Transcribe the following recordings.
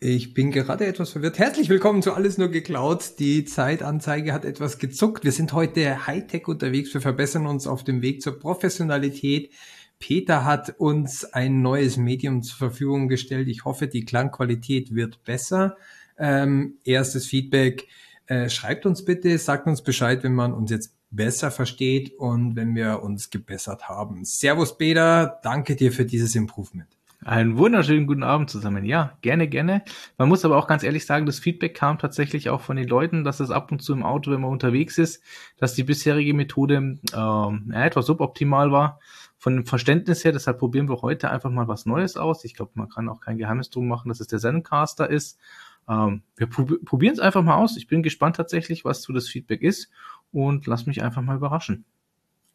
Ich bin gerade etwas verwirrt. Herzlich willkommen zu Alles nur geklaut. Die Zeitanzeige hat etwas gezuckt. Wir sind heute Hightech unterwegs. Wir verbessern uns auf dem Weg zur Professionalität. Peter hat uns ein neues Medium zur Verfügung gestellt. Ich hoffe, die Klangqualität wird besser. Ähm, erstes Feedback. Äh, schreibt uns bitte, sagt uns Bescheid, wenn man uns jetzt besser versteht und wenn wir uns gebessert haben. Servus Peter, danke dir für dieses Improvement. Einen wunderschönen guten Abend zusammen. Ja, gerne, gerne. Man muss aber auch ganz ehrlich sagen, das Feedback kam tatsächlich auch von den Leuten, dass es ab und zu im Auto, wenn man unterwegs ist, dass die bisherige Methode ähm, ja, etwas suboptimal war. Von dem Verständnis her, deshalb probieren wir heute einfach mal was Neues aus. Ich glaube, man kann auch kein Geheimnis drum machen, dass es der Zencaster ist. Ähm, wir prob probieren es einfach mal aus. Ich bin gespannt tatsächlich, was so das Feedback ist und lass mich einfach mal überraschen.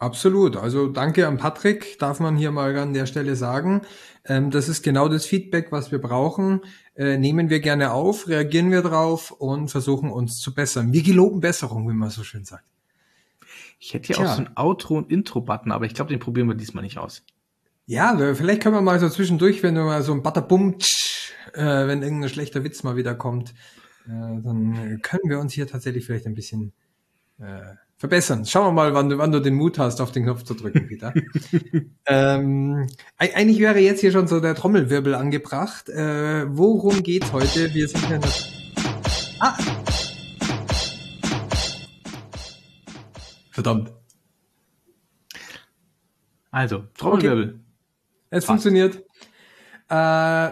Absolut. Also danke an Patrick, darf man hier mal an der Stelle sagen. Ähm, das ist genau das Feedback, was wir brauchen. Äh, nehmen wir gerne auf, reagieren wir drauf und versuchen uns zu bessern. Wir geloben Besserung, wie man so schön sagt. Ich hätte hier Tja. auch so ein Outro- und Intro-Button, aber ich glaube, den probieren wir diesmal nicht aus. Ja, vielleicht können wir mal so zwischendurch, wenn wir mal so ein Butterbum, äh, wenn irgendein schlechter Witz mal wieder kommt, äh, dann können wir uns hier tatsächlich vielleicht ein bisschen äh, verbessern. Schauen wir mal, wann du, wann du den Mut hast, auf den Knopf zu drücken, Peter. ähm, eigentlich wäre jetzt hier schon so der Trommelwirbel angebracht. Äh, worum geht's heute? Wir sind ja noch... Ah! Verdammt. Also, Trommelwirbel. Okay. Es Passt. funktioniert. Äh,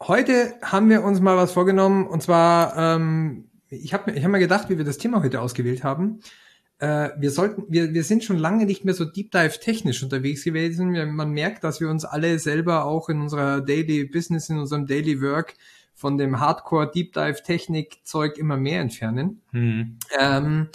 heute haben wir uns mal was vorgenommen und zwar, ähm, ich habe ich hab mir gedacht, wie wir das Thema heute ausgewählt haben äh, wir sollten, wir, wir sind schon lange nicht mehr so Deep Dive technisch unterwegs gewesen. Man merkt, dass wir uns alle selber auch in unserer Daily Business, in unserem Daily Work von dem Hardcore Deep Dive Technik Zeug immer mehr entfernen. Mhm. Ähm,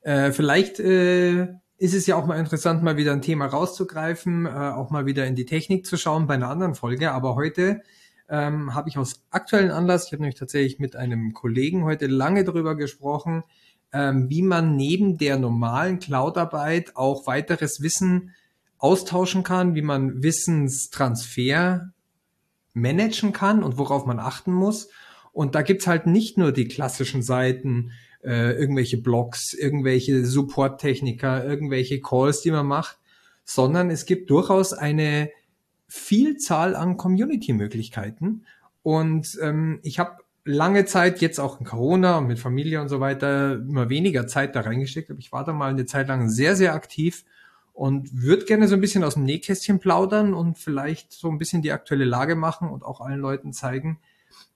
äh, vielleicht äh, ist es ja auch mal interessant, mal wieder ein Thema rauszugreifen, äh, auch mal wieder in die Technik zu schauen bei einer anderen Folge. Aber heute ähm, habe ich aus aktuellen Anlass, ich habe nämlich tatsächlich mit einem Kollegen heute lange darüber gesprochen, ähm, wie man neben der normalen Cloud-Arbeit auch weiteres Wissen austauschen kann, wie man Wissenstransfer managen kann und worauf man achten muss. Und da gibt's halt nicht nur die klassischen Seiten, äh, irgendwelche Blogs, irgendwelche Support-Techniker, irgendwelche Calls, die man macht, sondern es gibt durchaus eine Vielzahl an Community-Möglichkeiten. Und ähm, ich habe lange Zeit, jetzt auch in Corona und mit Familie und so weiter, immer weniger Zeit da reingesteckt. Aber ich war da mal eine Zeit lang sehr, sehr aktiv und würde gerne so ein bisschen aus dem Nähkästchen plaudern und vielleicht so ein bisschen die aktuelle Lage machen und auch allen Leuten zeigen,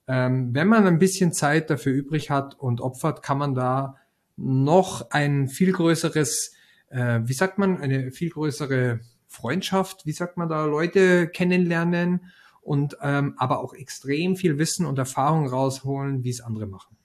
ähm, wenn man ein bisschen Zeit dafür übrig hat und opfert, kann man da noch ein viel größeres, äh, wie sagt man, eine viel größere Freundschaft, wie sagt man da, Leute kennenlernen und ähm, aber auch extrem viel Wissen und Erfahrung rausholen, wie es andere machen.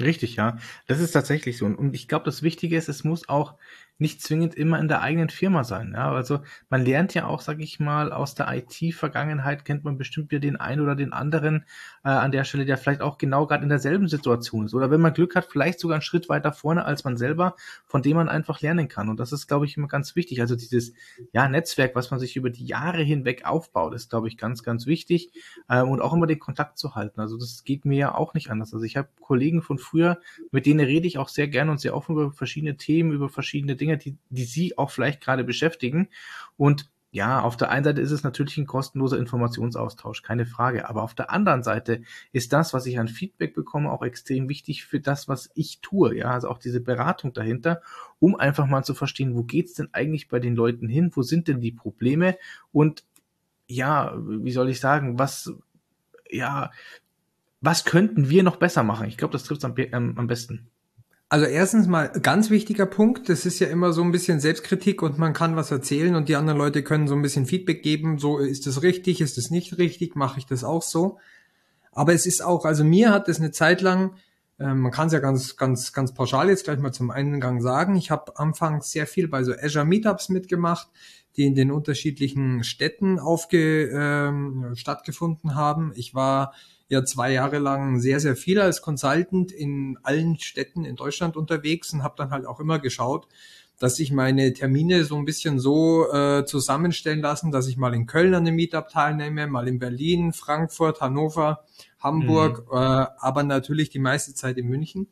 Richtig, ja. Das ist tatsächlich so. Und ich glaube, das Wichtige ist, es muss auch nicht zwingend immer in der eigenen Firma sein. Ja, also man lernt ja auch, sag ich mal, aus der IT-Vergangenheit kennt man bestimmt ja den einen oder den anderen äh, an der Stelle, der vielleicht auch genau gerade in derselben Situation ist. Oder wenn man Glück hat, vielleicht sogar einen Schritt weiter vorne als man selber, von dem man einfach lernen kann. Und das ist, glaube ich, immer ganz wichtig. Also dieses ja, Netzwerk, was man sich über die Jahre hinweg aufbaut, ist, glaube ich, ganz, ganz wichtig. Äh, und auch immer den Kontakt zu halten. Also das geht mir ja auch nicht anders. Also ich habe Kollegen von früher, mit denen rede ich auch sehr gerne und sehr offen über verschiedene Themen, über verschiedene Dinge Dinge, die, die Sie auch vielleicht gerade beschäftigen. Und ja, auf der einen Seite ist es natürlich ein kostenloser Informationsaustausch, keine Frage. Aber auf der anderen Seite ist das, was ich an Feedback bekomme, auch extrem wichtig für das, was ich tue. Ja, also auch diese Beratung dahinter, um einfach mal zu verstehen, wo geht's denn eigentlich bei den Leuten hin? Wo sind denn die Probleme? Und ja, wie soll ich sagen, was, ja, was könnten wir noch besser machen? Ich glaube, das trifft am, am besten. Also erstens mal ganz wichtiger Punkt, das ist ja immer so ein bisschen Selbstkritik und man kann was erzählen und die anderen Leute können so ein bisschen Feedback geben, so ist das richtig, ist das nicht richtig, mache ich das auch so. Aber es ist auch, also mir hat es eine Zeit lang, äh, man kann es ja ganz, ganz, ganz pauschal jetzt gleich mal zum Eingang sagen, ich habe anfangs sehr viel bei so Azure Meetups mitgemacht, die in den unterschiedlichen Städten aufge, äh, stattgefunden haben. Ich war ja zwei Jahre lang sehr, sehr viel als Consultant in allen Städten in Deutschland unterwegs und habe dann halt auch immer geschaut, dass ich meine Termine so ein bisschen so äh, zusammenstellen lassen, dass ich mal in Köln an dem Meetup teilnehme, mal in Berlin, Frankfurt, Hannover, Hamburg, mhm. äh, aber natürlich die meiste Zeit in München.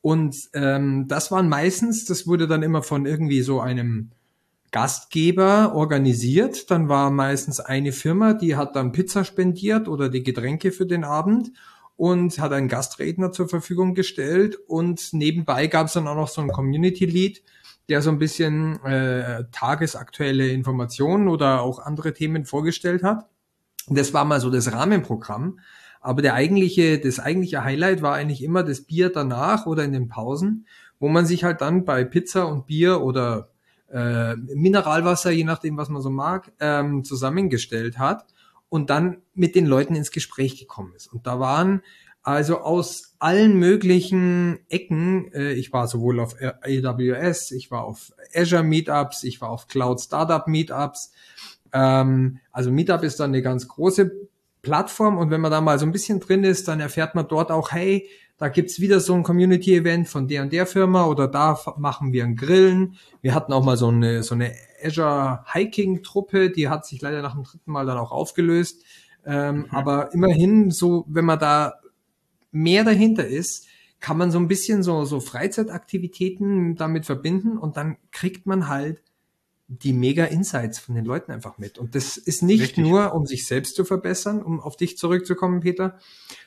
Und ähm, das waren meistens, das wurde dann immer von irgendwie so einem Gastgeber organisiert. Dann war meistens eine Firma, die hat dann Pizza spendiert oder die Getränke für den Abend und hat einen Gastredner zur Verfügung gestellt. Und nebenbei gab es dann auch noch so einen Community Lead, der so ein bisschen äh, tagesaktuelle Informationen oder auch andere Themen vorgestellt hat. Das war mal so das Rahmenprogramm. Aber der eigentliche, das eigentliche Highlight war eigentlich immer das Bier danach oder in den Pausen, wo man sich halt dann bei Pizza und Bier oder äh, Mineralwasser, je nachdem, was man so mag, ähm, zusammengestellt hat und dann mit den Leuten ins Gespräch gekommen ist. Und da waren also aus allen möglichen Ecken, äh, ich war sowohl auf AWS, ich war auf Azure Meetups, ich war auf Cloud Startup Meetups. Ähm, also Meetup ist dann eine ganz große Plattform und wenn man da mal so ein bisschen drin ist, dann erfährt man dort auch, hey, da gibt's wieder so ein Community-Event von der und der Firma oder da machen wir ein Grillen. Wir hatten auch mal so eine, so eine Azure Hiking-Truppe, die hat sich leider nach dem dritten Mal dann auch aufgelöst. Ähm, mhm. Aber immerhin, so, wenn man da mehr dahinter ist, kann man so ein bisschen so, so Freizeitaktivitäten damit verbinden und dann kriegt man halt die mega Insights von den Leuten einfach mit. Und das ist nicht Richtig. nur, um sich selbst zu verbessern, um auf dich zurückzukommen, Peter,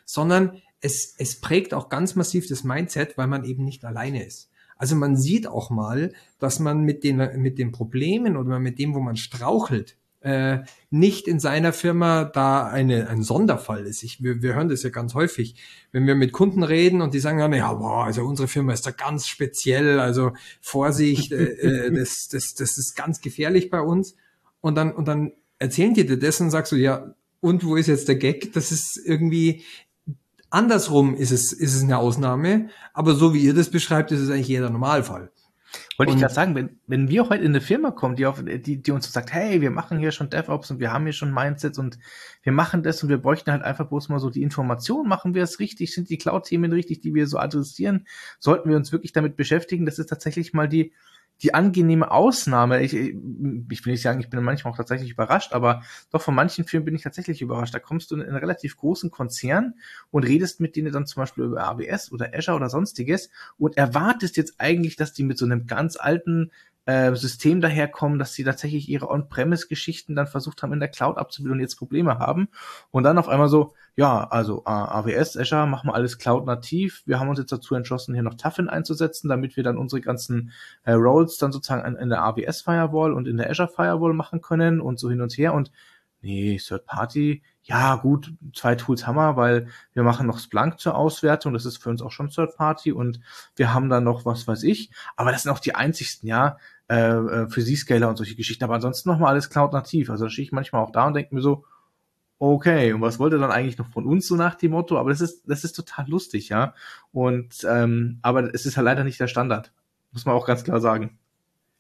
sondern es, es prägt auch ganz massiv das Mindset, weil man eben nicht alleine ist. Also man sieht auch mal, dass man mit den, mit den Problemen oder mit dem, wo man strauchelt, äh, nicht in seiner Firma da eine, ein Sonderfall ist. Ich, wir, wir hören das ja ganz häufig, wenn wir mit Kunden reden und die sagen dann, ja, boah, also unsere Firma ist da ganz speziell, also Vorsicht, äh, äh, das, das, das ist ganz gefährlich bei uns. Und dann, und dann erzählen die dir das und sagst du, ja, und wo ist jetzt der Gag? Das ist irgendwie, Andersrum ist es, ist es eine Ausnahme, aber so wie ihr das beschreibt, ist es eigentlich jeder Normalfall. Wollte und ich gerade sagen, wenn, wenn wir heute in eine Firma kommen, die, auf, die, die uns sagt, hey, wir machen hier schon DevOps und wir haben hier schon Mindsets und wir machen das und wir bräuchten halt einfach bloß mal so die Information, machen wir es richtig, sind die Cloud-Themen richtig, die wir so adressieren, sollten wir uns wirklich damit beschäftigen, das ist tatsächlich mal die, die angenehme Ausnahme. Ich, ich will nicht sagen, ich bin manchmal auch tatsächlich überrascht, aber doch von manchen Firmen bin ich tatsächlich überrascht. Da kommst du in einen relativ großen Konzern und redest mit denen dann zum Beispiel über AWS oder Azure oder sonstiges und erwartest jetzt eigentlich, dass die mit so einem ganz alten äh, System daherkommen, dass sie tatsächlich ihre On-Premise-Geschichten dann versucht haben, in der Cloud abzubilden und jetzt Probleme haben. Und dann auf einmal so, ja, also AWS, Azure, machen wir alles Cloud-nativ. Wir haben uns jetzt dazu entschlossen, hier noch Tuffin einzusetzen, damit wir dann unsere ganzen äh, Roles dann sozusagen in, in der AWS Firewall und in der Azure Firewall machen können und so hin und her. Und nee, Third Party, ja gut, zwei Tools haben wir, weil wir machen noch Splunk zur Auswertung, das ist für uns auch schon Third Party und wir haben dann noch was weiß ich, aber das sind auch die einzigsten, ja, äh, äh für Z-Scaler und solche Geschichten, aber ansonsten nochmal alles Cloud-nativ. Also da stehe ich manchmal auch da und denke mir so, okay, und was wollt ihr dann eigentlich noch von uns so nach dem Motto? Aber das ist, das ist total lustig, ja. Und ähm, aber es ist halt leider nicht der Standard. Muss man auch ganz klar sagen.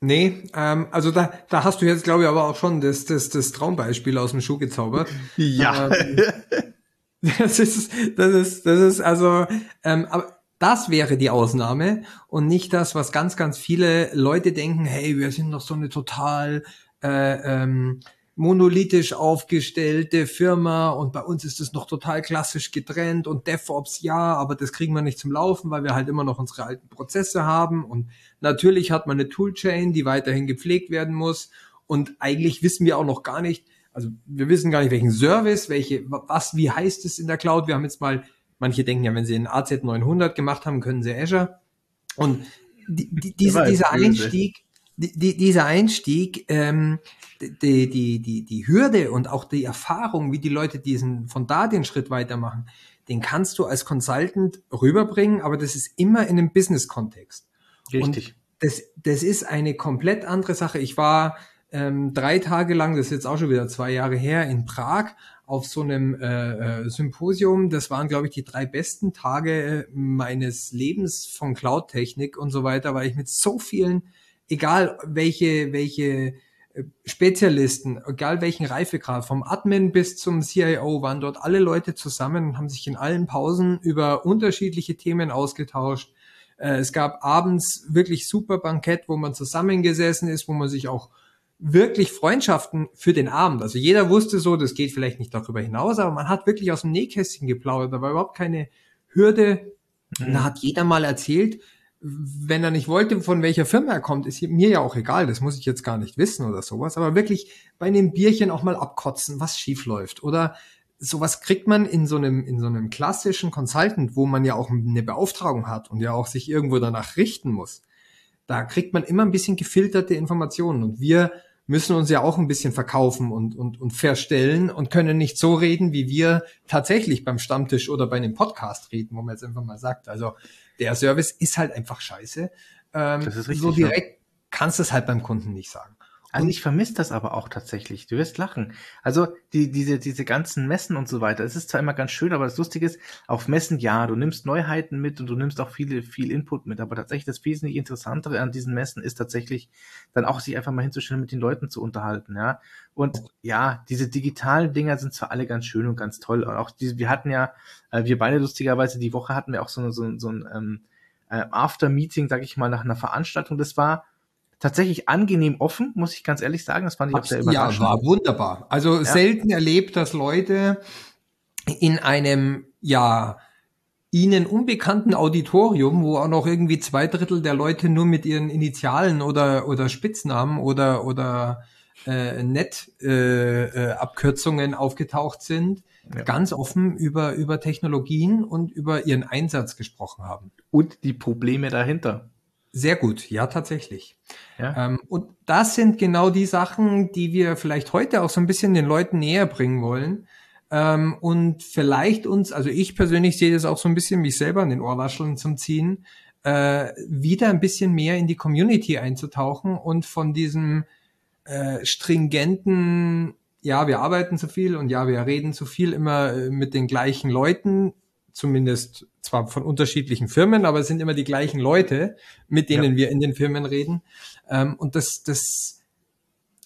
Nee, ähm, also da, da hast du jetzt, glaube ich, aber auch schon das, das, das Traumbeispiel aus dem Schuh gezaubert. Ja. Ähm, das ist, das ist, das ist, also, ähm, aber das wäre die Ausnahme und nicht das, was ganz, ganz viele Leute denken, hey, wir sind doch so eine total äh, ähm, monolithisch aufgestellte Firma und bei uns ist es noch total klassisch getrennt und DevOps ja, aber das kriegen wir nicht zum Laufen, weil wir halt immer noch unsere alten Prozesse haben und natürlich hat man eine Toolchain, die weiterhin gepflegt werden muss und eigentlich wissen wir auch noch gar nicht, also wir wissen gar nicht, welchen Service, welche, was, wie heißt es in der Cloud. Wir haben jetzt mal, manche denken ja, wenn sie einen AZ900 gemacht haben, können sie Azure und die, die, diese, dieser Einstieg, die, dieser Einstieg, ähm, die, die, die, die Hürde und auch die Erfahrung, wie die Leute diesen von da den Schritt weitermachen, den kannst du als Consultant rüberbringen, aber das ist immer in einem Business-Kontext. Richtig. Und das, das ist eine komplett andere Sache. Ich war ähm, drei Tage lang, das ist jetzt auch schon wieder zwei Jahre her, in Prag auf so einem äh, äh Symposium. Das waren, glaube ich, die drei besten Tage meines Lebens von Cloud-Technik und so weiter, weil ich mit so vielen, egal welche, welche Spezialisten, egal welchen Reifegrad, vom Admin bis zum CIO, waren dort alle Leute zusammen und haben sich in allen Pausen über unterschiedliche Themen ausgetauscht. Äh, es gab abends wirklich super Bankett, wo man zusammengesessen ist, wo man sich auch wirklich Freundschaften für den Abend. Also jeder wusste so, das geht vielleicht nicht darüber hinaus, aber man hat wirklich aus dem Nähkästchen geplaudert. Da war überhaupt keine Hürde. Mhm. Da hat jeder mal erzählt, wenn er nicht wollte, von welcher Firma er kommt, ist mir ja auch egal, das muss ich jetzt gar nicht wissen oder sowas, aber wirklich bei einem Bierchen auch mal abkotzen, was schief läuft oder sowas kriegt man in so einem in so einem klassischen Consultant, wo man ja auch eine Beauftragung hat und ja auch sich irgendwo danach richten muss. Da kriegt man immer ein bisschen gefilterte Informationen und wir müssen uns ja auch ein bisschen verkaufen und, und, und verstellen und können nicht so reden, wie wir tatsächlich beim Stammtisch oder bei einem Podcast reden, wo man jetzt einfach mal sagt. Also der Service ist halt einfach scheiße. Ähm, das ist richtig, so direkt ja. kannst du es halt beim Kunden nicht sagen. Also ich vermisse das aber auch tatsächlich. Du wirst lachen. Also die, diese, diese ganzen Messen und so weiter. Es ist zwar immer ganz schön, aber das Lustige ist, auf Messen ja, du nimmst Neuheiten mit und du nimmst auch viele, viel Input mit. Aber tatsächlich das wesentlich Interessantere an diesen Messen ist tatsächlich dann auch sich einfach mal hinzustellen, mit den Leuten zu unterhalten, ja. Und ja, diese digitalen Dinger sind zwar alle ganz schön und ganz toll. Und auch diese, wir hatten ja, äh, wir beide lustigerweise die Woche hatten wir auch so, so, so ein ähm, äh, After-Meeting, sag ich mal, nach einer Veranstaltung. Das war tatsächlich angenehm offen, muss ich ganz ehrlich sagen. Das fand ich auch sehr überraschend. Ja, war wunderbar. Also ja. selten erlebt, dass Leute in einem, ja, ihnen unbekannten Auditorium, wo auch noch irgendwie zwei Drittel der Leute nur mit ihren Initialen oder, oder Spitznamen oder, oder äh, Net-Abkürzungen äh, äh, aufgetaucht sind, ja. ganz offen über, über Technologien und über ihren Einsatz gesprochen haben. Und die Probleme dahinter. Sehr gut, ja, tatsächlich. Ja. Ähm, und das sind genau die Sachen, die wir vielleicht heute auch so ein bisschen den Leuten näher bringen wollen. Ähm, und vielleicht uns, also ich persönlich sehe das auch so ein bisschen mich selber an den Ohrwascheln zum Ziehen, äh, wieder ein bisschen mehr in die Community einzutauchen und von diesem äh, stringenten, ja, wir arbeiten zu viel und ja, wir reden zu viel immer äh, mit den gleichen Leuten zumindest zwar von unterschiedlichen Firmen, aber es sind immer die gleichen Leute, mit denen ja. wir in den Firmen reden. Ähm, und das, das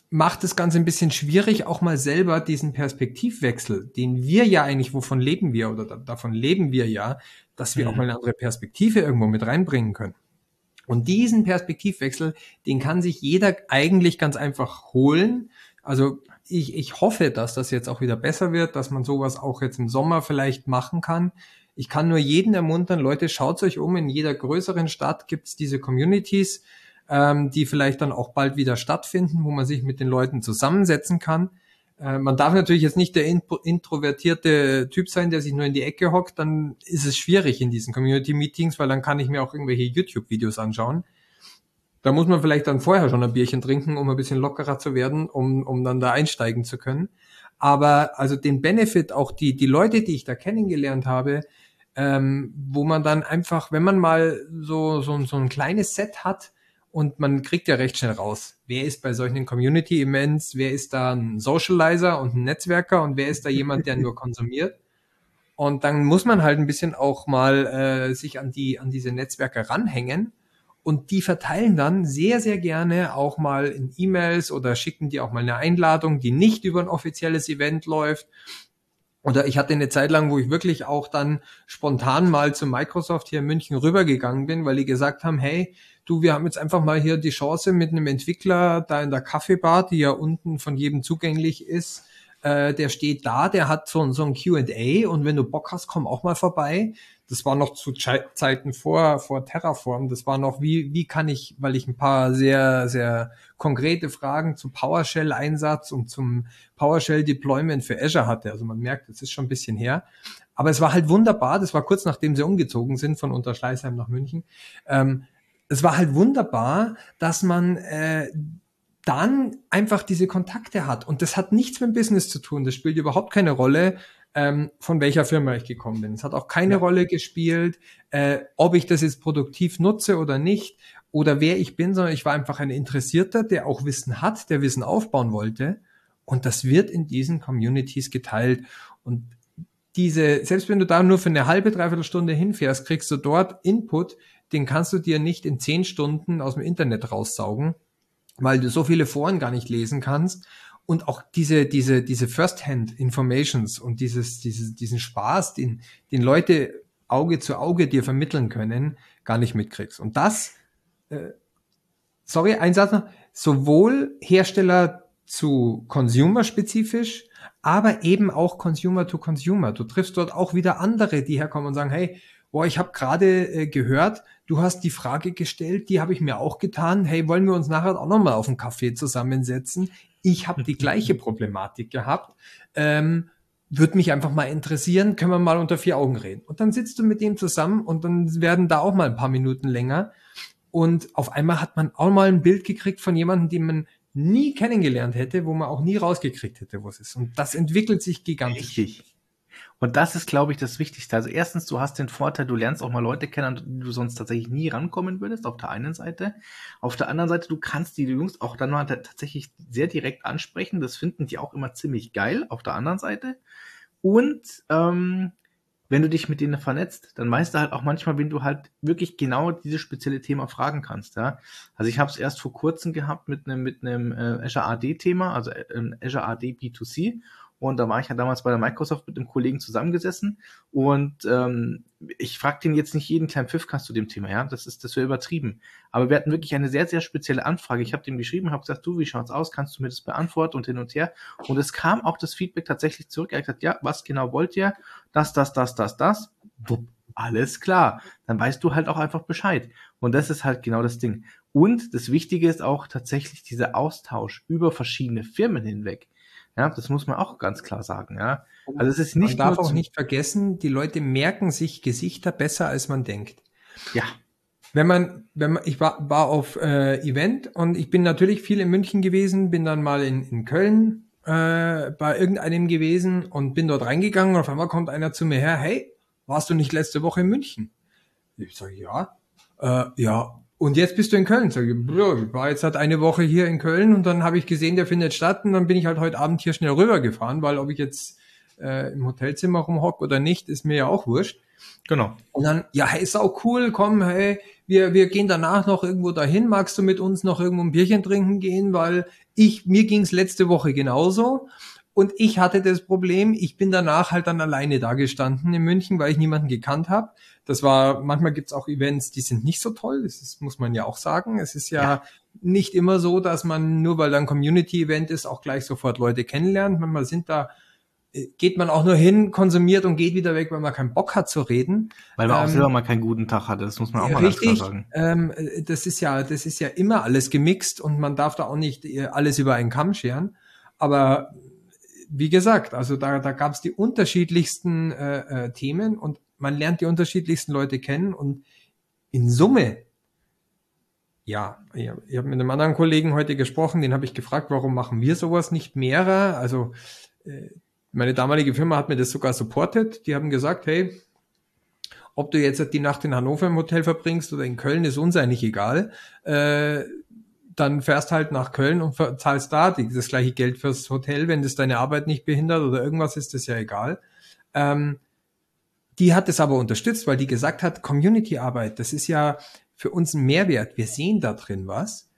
macht das Ganze ein bisschen schwierig, auch mal selber diesen Perspektivwechsel, den wir ja eigentlich, wovon leben wir oder da, davon leben wir ja, dass wir mhm. auch mal eine andere Perspektive irgendwo mit reinbringen können. Und diesen Perspektivwechsel, den kann sich jeder eigentlich ganz einfach holen. Also ich, ich hoffe, dass das jetzt auch wieder besser wird, dass man sowas auch jetzt im Sommer vielleicht machen kann. Ich kann nur jeden ermuntern, Leute, schaut euch um, in jeder größeren Stadt gibt's diese Communities, ähm, die vielleicht dann auch bald wieder stattfinden, wo man sich mit den Leuten zusammensetzen kann. Äh, man darf natürlich jetzt nicht der introvertierte Typ sein, der sich nur in die Ecke hockt, dann ist es schwierig in diesen Community-Meetings, weil dann kann ich mir auch irgendwelche YouTube-Videos anschauen. Da muss man vielleicht dann vorher schon ein Bierchen trinken, um ein bisschen lockerer zu werden, um, um dann da einsteigen zu können. Aber also den Benefit, auch die, die Leute, die ich da kennengelernt habe, ähm, wo man dann einfach, wenn man mal so, so, so ein kleines Set hat und man kriegt ja recht schnell raus, wer ist bei solchen Community-Events, wer ist da ein Socializer und ein Netzwerker und wer ist da jemand, der nur konsumiert. Und dann muss man halt ein bisschen auch mal äh, sich an die an diese Netzwerke ranhängen und die verteilen dann sehr sehr gerne auch mal in E-Mails oder schicken die auch mal eine Einladung, die nicht über ein offizielles Event läuft oder ich hatte eine Zeit lang, wo ich wirklich auch dann spontan mal zu Microsoft hier in München rübergegangen bin, weil die gesagt haben, hey, du, wir haben jetzt einfach mal hier die Chance mit einem Entwickler da in der Kaffeebar, die ja unten von jedem zugänglich ist, äh, der steht da, der hat so, so ein Q&A und wenn du Bock hast, komm auch mal vorbei das war noch zu Zeiten vor, vor Terraform. Das war noch, wie, wie kann ich, weil ich ein paar sehr, sehr konkrete Fragen zum PowerShell-Einsatz und zum PowerShell-Deployment für Azure hatte. Also man merkt, das ist schon ein bisschen her. Aber es war halt wunderbar. Das war kurz nachdem sie umgezogen sind von Unterschleißheim nach München. Ähm, es war halt wunderbar, dass man äh, dann einfach diese Kontakte hat. Und das hat nichts mit dem Business zu tun. Das spielt überhaupt keine Rolle, ähm, von welcher Firma ich gekommen bin. Es hat auch keine ja. Rolle gespielt, äh, ob ich das jetzt produktiv nutze oder nicht oder wer ich bin, sondern ich war einfach ein Interessierter, der auch Wissen hat, der Wissen aufbauen wollte. Und das wird in diesen Communities geteilt. Und diese, selbst wenn du da nur für eine halbe, dreiviertel Stunde hinfährst, kriegst du dort Input, den kannst du dir nicht in zehn Stunden aus dem Internet raussaugen, weil du so viele Foren gar nicht lesen kannst und auch diese, diese, diese First-Hand-Informations und dieses, dieses, diesen Spaß, den, den Leute Auge zu Auge dir vermitteln können, gar nicht mitkriegst. Und das, äh, sorry, ein Satz noch, sowohl Hersteller zu Consumer spezifisch, aber eben auch Consumer to Consumer. Du triffst dort auch wieder andere, die herkommen und sagen, hey, boah, ich habe gerade äh, gehört, du hast die Frage gestellt, die habe ich mir auch getan. Hey, wollen wir uns nachher auch nochmal auf einen Kaffee zusammensetzen? Ich habe die gleiche Problematik gehabt. Ähm, würde mich einfach mal interessieren, können wir mal unter vier Augen reden. Und dann sitzt du mit dem zusammen und dann werden da auch mal ein paar Minuten länger. Und auf einmal hat man auch mal ein Bild gekriegt von jemandem, den man nie kennengelernt hätte, wo man auch nie rausgekriegt hätte, wo es ist. Und das entwickelt sich gigantisch. Richtig. Und das ist, glaube ich, das Wichtigste. Also erstens, du hast den Vorteil, du lernst auch mal Leute kennen, an die du sonst tatsächlich nie rankommen würdest, auf der einen Seite. Auf der anderen Seite, du kannst die Jungs auch dann mal tatsächlich sehr direkt ansprechen. Das finden die auch immer ziemlich geil, auf der anderen Seite. Und ähm, wenn du dich mit denen vernetzt, dann weißt du halt auch manchmal, wenn du halt wirklich genau dieses spezielle Thema fragen kannst. Ja? Also ich habe es erst vor kurzem gehabt mit einem mit einem äh, Azure AD Thema, also äh, Azure AD B2C und da war ich ja damals bei der Microsoft mit einem Kollegen zusammengesessen. Und ähm, ich fragte ihn jetzt nicht jeden kleinen Pfiffkast zu dem Thema, ja. Das ist, das wäre übertrieben. Aber wir hatten wirklich eine sehr, sehr spezielle Anfrage. Ich habe dem geschrieben, habe gesagt, du, wie schaut's aus? Kannst du mir das beantworten und hin und her? Und es kam auch das Feedback tatsächlich zurück. Er hat gesagt, ja, was genau wollt ihr? Das, das, das, das, das. Wupp, alles klar. Dann weißt du halt auch einfach Bescheid. Und das ist halt genau das Ding. Und das Wichtige ist auch tatsächlich dieser Austausch über verschiedene Firmen hinweg. Ja, das muss man auch ganz klar sagen. Ja. Also es ist nicht man darf auch nicht vergessen, die Leute merken sich Gesichter besser, als man denkt. Ja. Wenn man, wenn man, ich war, war auf äh, Event und ich bin natürlich viel in München gewesen, bin dann mal in, in Köln äh, bei irgendeinem gewesen und bin dort reingegangen und auf einmal kommt einer zu mir her, hey, warst du nicht letzte Woche in München? Ich sage, ja. Äh, ja, und jetzt bist du in Köln. Sag ich, ich war jetzt halt eine Woche hier in Köln und dann habe ich gesehen, der findet statt und dann bin ich halt heute Abend hier schnell rübergefahren, weil ob ich jetzt äh, im Hotelzimmer rumhock oder nicht, ist mir ja auch wurscht. Genau. Und dann, ja, hey, ist auch cool, komm, hey, wir, wir gehen danach noch irgendwo dahin. Magst du mit uns noch irgendwo ein Bierchen trinken gehen? Weil ich, mir ging's letzte Woche genauso. Und ich hatte das Problem, ich bin danach halt dann alleine da gestanden in München, weil ich niemanden gekannt habe. Das war, manchmal gibt's auch Events, die sind nicht so toll, das ist, muss man ja auch sagen. Es ist ja, ja. nicht immer so, dass man, nur weil da ein Community-Event ist, auch gleich sofort Leute kennenlernt. Manchmal sind da äh, geht man auch nur hin, konsumiert und geht wieder weg, weil man keinen Bock hat zu reden. Weil man ähm, auch selber mal keinen guten Tag hatte, das muss man auch mal richtig, sagen. Ähm, äh, das ist ja, das ist ja immer alles gemixt und man darf da auch nicht äh, alles über einen Kamm scheren. Aber wie gesagt, also da, da gab es die unterschiedlichsten äh, äh, Themen und man lernt die unterschiedlichsten Leute kennen und in Summe, ja, ich, habe mit einem anderen Kollegen heute gesprochen, den habe ich gefragt, warum machen wir sowas nicht mehrer? Also äh, meine damalige Firma hat mir das sogar supportet. Die haben gesagt, hey, ob du jetzt die Nacht in Hannover im Hotel verbringst oder in Köln, ist uns eigentlich egal. Äh, dann fährst halt nach Köln und zahlst da das gleiche Geld fürs Hotel, wenn das deine Arbeit nicht behindert oder irgendwas ist, das ja egal. Ähm, die hat es aber unterstützt, weil die gesagt hat, Community-Arbeit, das ist ja für uns ein Mehrwert. Wir sehen da drin was.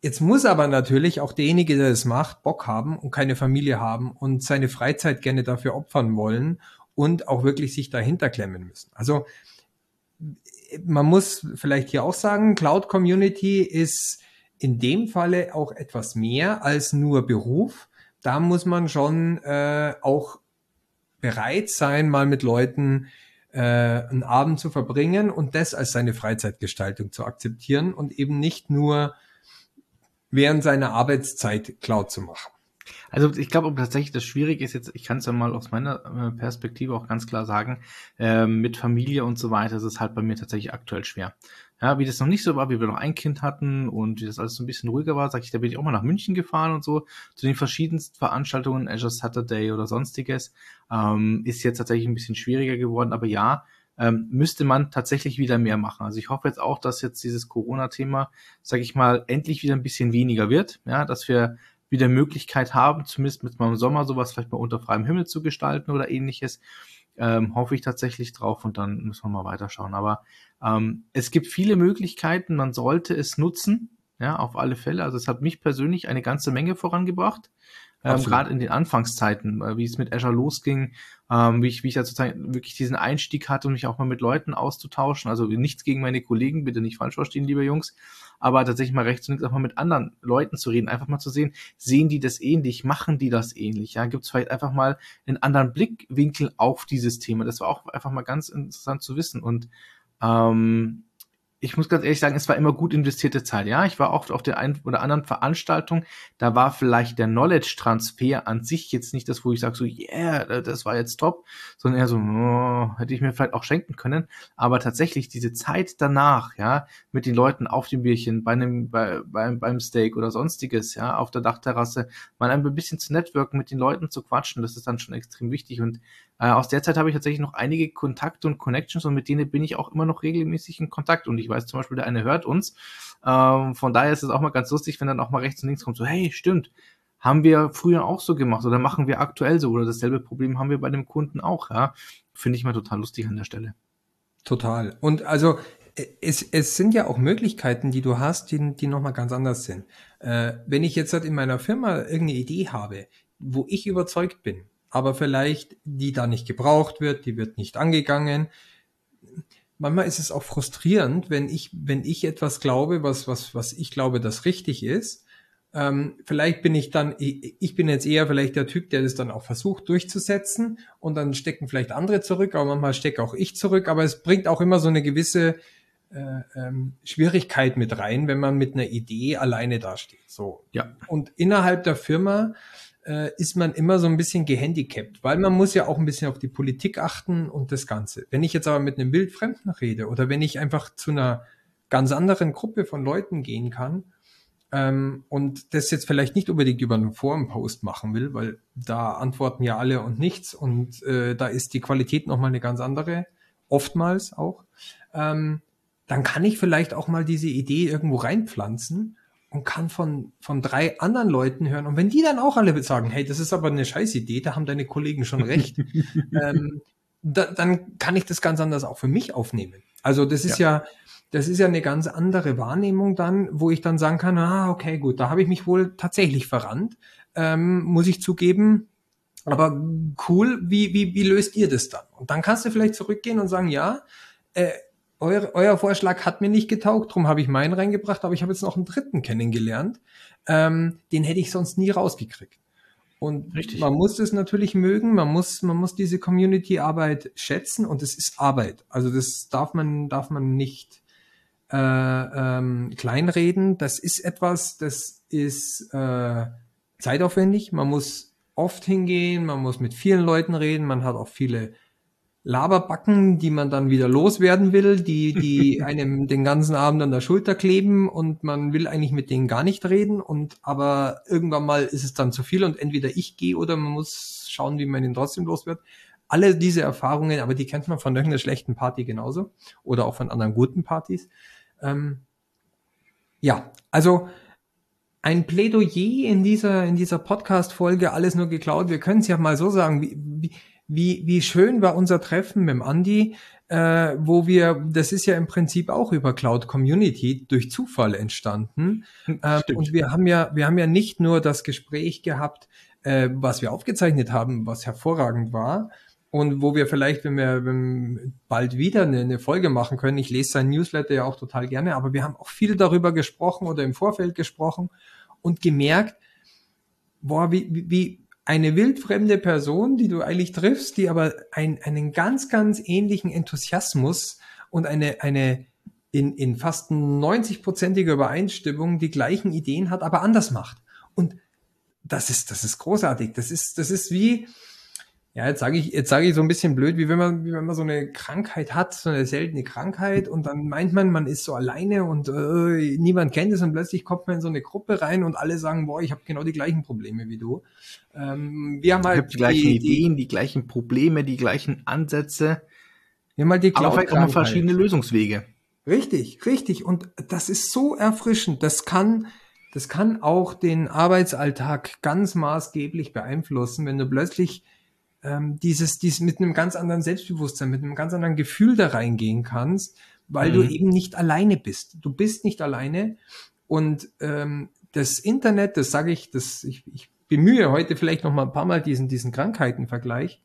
Jetzt muss aber natürlich auch derjenige, der das macht, Bock haben und keine Familie haben und seine Freizeit gerne dafür opfern wollen und auch wirklich sich dahinter klemmen müssen. Also man muss vielleicht hier auch sagen, Cloud Community ist in dem Falle auch etwas mehr als nur Beruf. Da muss man schon äh, auch bereit sein, mal mit Leuten äh, einen Abend zu verbringen und das als seine Freizeitgestaltung zu akzeptieren und eben nicht nur während seiner Arbeitszeit Cloud zu machen. Also ich glaube tatsächlich, das Schwierige ist jetzt, ich kann es ja mal aus meiner äh, Perspektive auch ganz klar sagen, äh, mit Familie und so weiter ist es halt bei mir tatsächlich aktuell schwer. Ja, wie das noch nicht so war, wie wir noch ein Kind hatten und wie das alles so ein bisschen ruhiger war, sag ich, da bin ich auch mal nach München gefahren und so, zu den verschiedensten Veranstaltungen, Azure Saturday oder sonstiges, ähm, ist jetzt tatsächlich ein bisschen schwieriger geworden, aber ja, ähm, müsste man tatsächlich wieder mehr machen. Also ich hoffe jetzt auch, dass jetzt dieses Corona-Thema, sage ich mal, endlich wieder ein bisschen weniger wird, ja, dass wir wieder Möglichkeit haben, zumindest mit im Sommer sowas vielleicht mal unter freiem Himmel zu gestalten oder ähnliches. Ähm, hoffe ich tatsächlich drauf und dann müssen wir mal weiterschauen. Aber ähm, es gibt viele Möglichkeiten, man sollte es nutzen, ja, auf alle Fälle. Also es hat mich persönlich eine ganze Menge vorangebracht. ähm, gerade in den Anfangszeiten, äh, wie es mit Azure losging, ähm, wie ich, wie ich da sozusagen wirklich diesen Einstieg hatte, um mich auch mal mit Leuten auszutauschen. Also nichts gegen meine Kollegen, bitte nicht falsch verstehen, liebe Jungs, aber tatsächlich mal rechts und links auch mal mit anderen Leuten zu reden, einfach mal zu sehen, sehen die das ähnlich, machen die das ähnlich, ja, gibt es vielleicht einfach mal einen anderen Blickwinkel auf dieses Thema. Das war auch einfach mal ganz interessant zu wissen und ähm, ich muss ganz ehrlich sagen, es war immer gut investierte Zeit. Ja, ich war auch auf der einen oder anderen Veranstaltung, da war vielleicht der Knowledge-Transfer an sich jetzt nicht das, wo ich sage so, yeah, das war jetzt top, sondern eher so, oh, hätte ich mir vielleicht auch schenken können. Aber tatsächlich diese Zeit danach, ja, mit den Leuten auf dem Bierchen, bei einem, bei, beim, beim Steak oder sonstiges, ja, auf der Dachterrasse, mal ein bisschen zu networken, mit den Leuten zu quatschen, das ist dann schon extrem wichtig. Und äh, aus der Zeit habe ich tatsächlich noch einige Kontakte und Connections und mit denen bin ich auch immer noch regelmäßig in Kontakt. Und ich weiß zum Beispiel, der eine hört uns. Ähm, von daher ist es auch mal ganz lustig, wenn dann auch mal rechts und links kommt, so, hey, stimmt, haben wir früher auch so gemacht oder machen wir aktuell so oder dasselbe Problem haben wir bei dem Kunden auch, ja. Finde ich mal total lustig an der Stelle. Total. Und also es, es sind ja auch Möglichkeiten, die du hast, die, die nochmal ganz anders sind. Äh, wenn ich jetzt halt in meiner Firma irgendeine Idee habe, wo ich überzeugt bin, aber vielleicht die da nicht gebraucht wird, die wird nicht angegangen. Manchmal ist es auch frustrierend, wenn ich, wenn ich etwas glaube, was, was, was ich glaube, das richtig ist. Ähm, vielleicht bin ich dann, ich, ich bin jetzt eher vielleicht der Typ, der das dann auch versucht durchzusetzen und dann stecken vielleicht andere zurück, aber manchmal stecke auch ich zurück, aber es bringt auch immer so eine gewisse äh, ähm, Schwierigkeit mit rein, wenn man mit einer Idee alleine dasteht. So. Ja. Und innerhalb der Firma äh, ist man immer so ein bisschen gehandicapt, weil man muss ja auch ein bisschen auf die Politik achten und das Ganze. Wenn ich jetzt aber mit einem Wildfremden rede oder wenn ich einfach zu einer ganz anderen Gruppe von Leuten gehen kann ähm, und das jetzt vielleicht nicht unbedingt über einen Forum-Post machen will, weil da antworten ja alle und nichts und äh, da ist die Qualität nochmal eine ganz andere, oftmals auch, ähm, dann kann ich vielleicht auch mal diese Idee irgendwo reinpflanzen und kann von, von drei anderen Leuten hören. Und wenn die dann auch alle sagen, hey, das ist aber eine scheiß Idee, da haben deine Kollegen schon recht, ähm, da, dann kann ich das ganz anders auch für mich aufnehmen. Also das ist ja. ja, das ist ja eine ganz andere Wahrnehmung dann, wo ich dann sagen kann, ah, okay, gut, da habe ich mich wohl tatsächlich verrannt, ähm, muss ich zugeben. Aber cool, wie, wie, wie löst ihr das dann? Und dann kannst du vielleicht zurückgehen und sagen, ja, äh, euer, euer Vorschlag hat mir nicht getaugt, drum habe ich meinen reingebracht, aber ich habe jetzt noch einen dritten kennengelernt. Ähm, den hätte ich sonst nie rausgekriegt. Und Richtig. man muss es natürlich mögen, man muss, man muss diese Community-Arbeit schätzen und es ist Arbeit. Also das darf man, darf man nicht äh, ähm, kleinreden. Das ist etwas, das ist äh, zeitaufwendig. Man muss oft hingehen, man muss mit vielen Leuten reden, man hat auch viele Laberbacken, die man dann wieder loswerden will, die, die einem den ganzen Abend an der Schulter kleben und man will eigentlich mit denen gar nicht reden und aber irgendwann mal ist es dann zu viel und entweder ich gehe oder man muss schauen, wie man ihn trotzdem los wird. Alle diese Erfahrungen, aber die kennt man von irgendeiner schlechten Party genauso oder auch von anderen guten Partys. Ähm, ja, also ein Plädoyer in dieser, in dieser Podcast-Folge, alles nur geklaut. Wir können es ja mal so sagen, wie, wie wie, wie schön war unser Treffen mit dem Andi, äh, wo wir, das ist ja im Prinzip auch über Cloud Community durch Zufall entstanden. Äh, und wir haben ja, wir haben ja nicht nur das Gespräch gehabt, äh, was wir aufgezeichnet haben, was hervorragend war, und wo wir vielleicht, wenn wir wenn bald wieder eine, eine, Folge machen können, ich lese sein Newsletter ja auch total gerne, aber wir haben auch viel darüber gesprochen oder im Vorfeld gesprochen und gemerkt, boah, wie, wie, eine wildfremde Person, die du eigentlich triffst, die aber ein, einen ganz, ganz ähnlichen Enthusiasmus und eine, eine in, in fast 90-prozentiger Übereinstimmung die gleichen Ideen hat, aber anders macht. Und das ist, das ist großartig. Das ist, das ist wie, ja, jetzt sage ich, jetzt sage ich so ein bisschen blöd, wie wenn man, wie wenn man so eine Krankheit hat, so eine seltene Krankheit und dann meint man, man ist so alleine und äh, niemand kennt es und plötzlich kommt man in so eine Gruppe rein und alle sagen, boah, ich habe genau die gleichen Probleme wie du. Ähm, wir haben halt ich die gleichen die, Ideen, die gleichen Probleme, die gleichen Ansätze. Wir haben halt die Aber vielleicht auch verschiedene Lösungswege. Richtig, richtig. Und das ist so erfrischend. Das kann, das kann auch den Arbeitsalltag ganz maßgeblich beeinflussen, wenn du plötzlich ähm, dieses, dieses mit einem ganz anderen Selbstbewusstsein, mit einem ganz anderen Gefühl da reingehen kannst, weil mhm. du eben nicht alleine bist. Du bist nicht alleine und ähm, das Internet, das sage ich, das ich, ich bemühe heute vielleicht noch mal ein paar Mal diesen, diesen Krankheitenvergleich,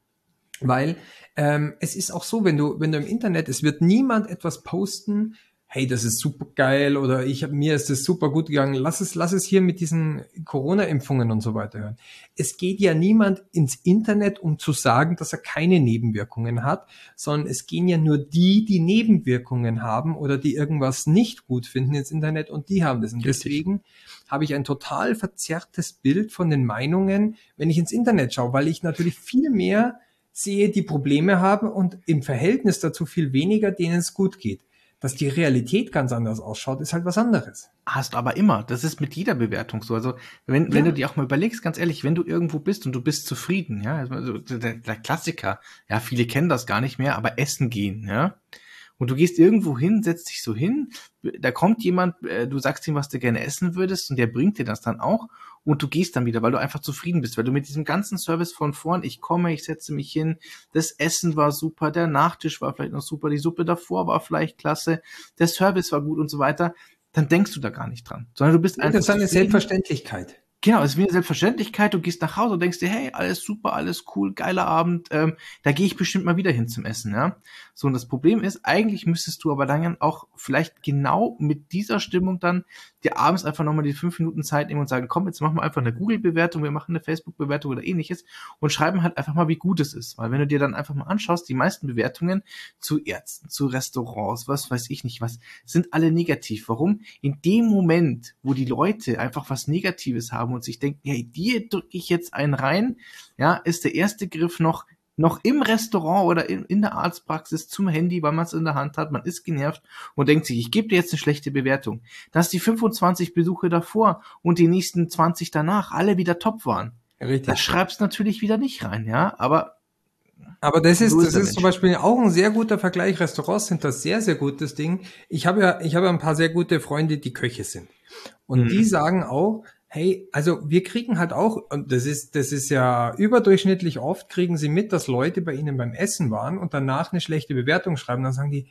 weil ähm, es ist auch so, wenn du, wenn du im Internet, es wird niemand etwas posten, hey, das ist super geil oder ich hab, mir ist das super gut gegangen. Lass es, lass es hier mit diesen Corona-Impfungen und so weiter hören. Es geht ja niemand ins Internet, um zu sagen, dass er keine Nebenwirkungen hat, sondern es gehen ja nur die, die Nebenwirkungen haben oder die irgendwas nicht gut finden ins Internet und die haben das. Und deswegen habe ich ein total verzerrtes Bild von den Meinungen, wenn ich ins Internet schaue, weil ich natürlich viel mehr sehe, die Probleme haben und im Verhältnis dazu viel weniger, denen es gut geht dass die Realität ganz anders ausschaut, ist halt was anderes. Hast aber immer. Das ist mit jeder Bewertung so. Also wenn, ja. wenn du dir auch mal überlegst, ganz ehrlich, wenn du irgendwo bist und du bist zufrieden, ja, also der, der Klassiker, ja, viele kennen das gar nicht mehr, aber essen gehen, ja. Und du gehst irgendwo hin, setzt dich so hin, da kommt jemand, äh, du sagst ihm, was du gerne essen würdest, und der bringt dir das dann auch und du gehst dann wieder, weil du einfach zufrieden bist, weil du mit diesem ganzen Service von vorn, ich komme, ich setze mich hin, das Essen war super, der Nachtisch war vielleicht noch super, die Suppe davor war vielleicht klasse, der Service war gut und so weiter, dann denkst du da gar nicht dran, sondern du bist einfach. Das ist eine Selbstverständlichkeit. Genau, es ist wie eine Selbstverständlichkeit. Du gehst nach Hause und denkst dir, hey, alles super, alles cool, geiler Abend. Ähm, da gehe ich bestimmt mal wieder hin zum Essen, ja. So, und das Problem ist, eigentlich müsstest du aber dann auch vielleicht genau mit dieser Stimmung dann dir abends einfach nochmal die fünf Minuten Zeit nehmen und sagen, komm, jetzt machen wir einfach eine Google-Bewertung, wir machen eine Facebook-Bewertung oder ähnliches und schreiben halt einfach mal, wie gut es ist. Weil wenn du dir dann einfach mal anschaust, die meisten Bewertungen zu Ärzten, zu Restaurants, was weiß ich nicht was, sind alle negativ. Warum? In dem Moment, wo die Leute einfach was Negatives haben, haben und sich denken, hey, dir drücke ich jetzt einen rein, ja, ist der erste Griff noch noch im Restaurant oder in, in der Arztpraxis zum Handy, weil man es in der Hand hat, man ist genervt und denkt sich, ich gebe dir jetzt eine schlechte Bewertung. Dass die 25 Besuche davor und die nächsten 20 danach alle wieder top waren. Richtig. Das schreibst natürlich wieder nicht rein, ja, aber aber das ist, so ist das ist zum Beispiel auch ein sehr guter Vergleich. Restaurants sind das sehr, sehr gutes Ding. Ich habe ja, ich habe ein paar sehr gute Freunde, die Köche sind. Und mhm. die sagen auch, Hey, also wir kriegen halt auch, und das ist, das ist ja überdurchschnittlich oft, kriegen sie mit, dass Leute bei ihnen beim Essen waren und danach eine schlechte Bewertung schreiben. Dann sagen die,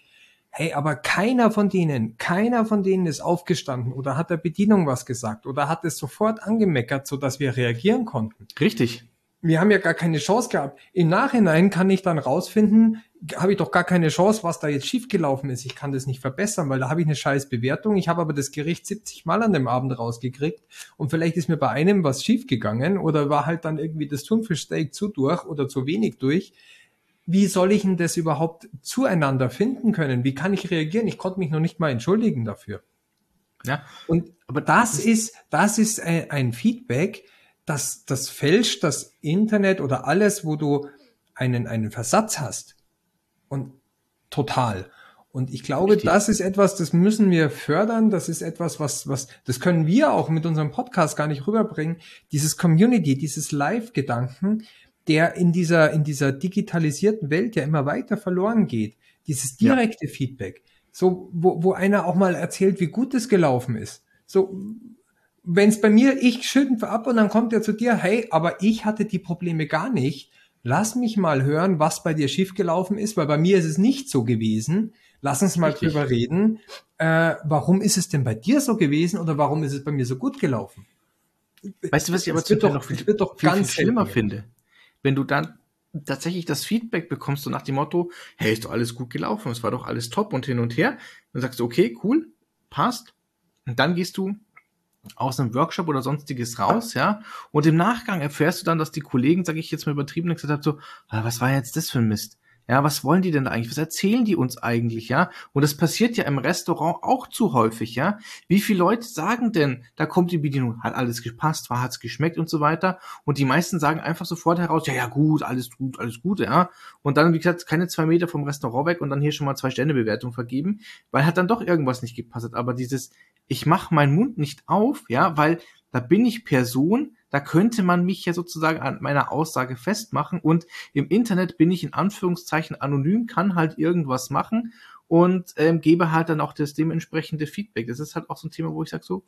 hey, aber keiner von denen, keiner von denen ist aufgestanden oder hat der Bedienung was gesagt oder hat es sofort angemeckert, so dass wir reagieren konnten. Richtig wir haben ja gar keine Chance gehabt. Im Nachhinein kann ich dann rausfinden, habe ich doch gar keine Chance, was da jetzt schiefgelaufen ist. Ich kann das nicht verbessern, weil da habe ich eine scheiß Bewertung. Ich habe aber das Gericht 70 Mal an dem Abend rausgekriegt und vielleicht ist mir bei einem was schiefgegangen oder war halt dann irgendwie das Thunfischsteak zu durch oder zu wenig durch. Wie soll ich denn das überhaupt zueinander finden können? Wie kann ich reagieren? Ich konnte mich noch nicht mal entschuldigen dafür. Ja. Und aber das ist, das ist ein, ein Feedback, das, das fälscht das Internet oder alles, wo du einen, einen Versatz hast. Und total. Und ich glaube, Richtig. das ist etwas, das müssen wir fördern. Das ist etwas, was, was, das können wir auch mit unserem Podcast gar nicht rüberbringen. Dieses Community, dieses Live-Gedanken, der in dieser, in dieser digitalisierten Welt ja immer weiter verloren geht. Dieses direkte ja. Feedback. So, wo, wo einer auch mal erzählt, wie gut es gelaufen ist. So, wenn es bei mir, ich schütten ab und dann kommt er zu dir, hey, aber ich hatte die Probleme gar nicht. Lass mich mal hören, was bei dir schiefgelaufen ist, weil bei mir ist es nicht so gewesen. Lass uns mal Richtig. drüber reden. Äh, warum ist es denn bei dir so gewesen oder warum ist es bei mir so gut gelaufen? Weißt du, was ich aber zu doch, noch viel, wird doch viel, ganz viel schlimmer finde? Wenn du dann tatsächlich das Feedback bekommst, so nach dem Motto, hey, ist doch alles gut gelaufen, es war doch alles top und hin und her. Dann sagst du, okay, cool, passt. Und dann gehst du aus einem Workshop oder sonstiges raus, ja. Und im Nachgang erfährst du dann, dass die Kollegen, sage ich jetzt mal übertrieben, gesagt haben, so, ah, was war jetzt das für ein Mist? Ja, was wollen die denn eigentlich? Was erzählen die uns eigentlich, ja? Und das passiert ja im Restaurant auch zu häufig, ja? Wie viele Leute sagen denn, da kommt die Bedienung, hat alles gepasst, war, hat's geschmeckt und so weiter? Und die meisten sagen einfach sofort heraus, ja, ja, gut, alles gut, alles gut, ja? Und dann, wie gesagt, keine zwei Meter vom Restaurant weg und dann hier schon mal zwei Sterne Bewertung vergeben, weil hat dann doch irgendwas nicht gepasst. Aber dieses, ich mache meinen Mund nicht auf, ja, weil da bin ich Person, da könnte man mich ja sozusagen an meiner Aussage festmachen und im Internet bin ich in Anführungszeichen anonym, kann halt irgendwas machen und ähm, gebe halt dann auch das dementsprechende Feedback. Das ist halt auch so ein Thema, wo ich sage so,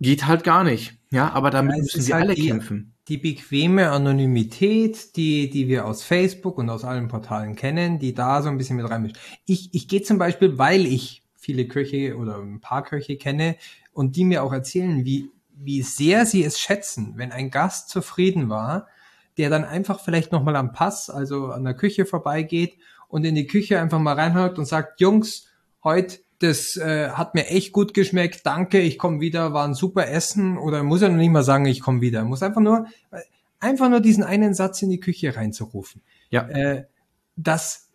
geht halt gar nicht. Ja, aber damit ja, müssen wir halt alle die, kämpfen. Die bequeme Anonymität, die, die wir aus Facebook und aus allen Portalen kennen, die da so ein bisschen mit reinmischt. Ich, ich gehe zum Beispiel, weil ich viele Köche oder ein paar Köche kenne und die mir auch erzählen, wie, wie sehr sie es schätzen, wenn ein Gast zufrieden war, der dann einfach vielleicht nochmal am Pass, also an der Küche vorbeigeht und in die Küche einfach mal reinhört und sagt, Jungs, heute das äh, hat mir echt gut geschmeckt, danke, ich komme wieder, war ein super Essen oder muss ja noch nicht mal sagen, ich komme wieder, muss einfach nur einfach nur diesen einen Satz in die Küche reinzurufen. Ja. Äh, dass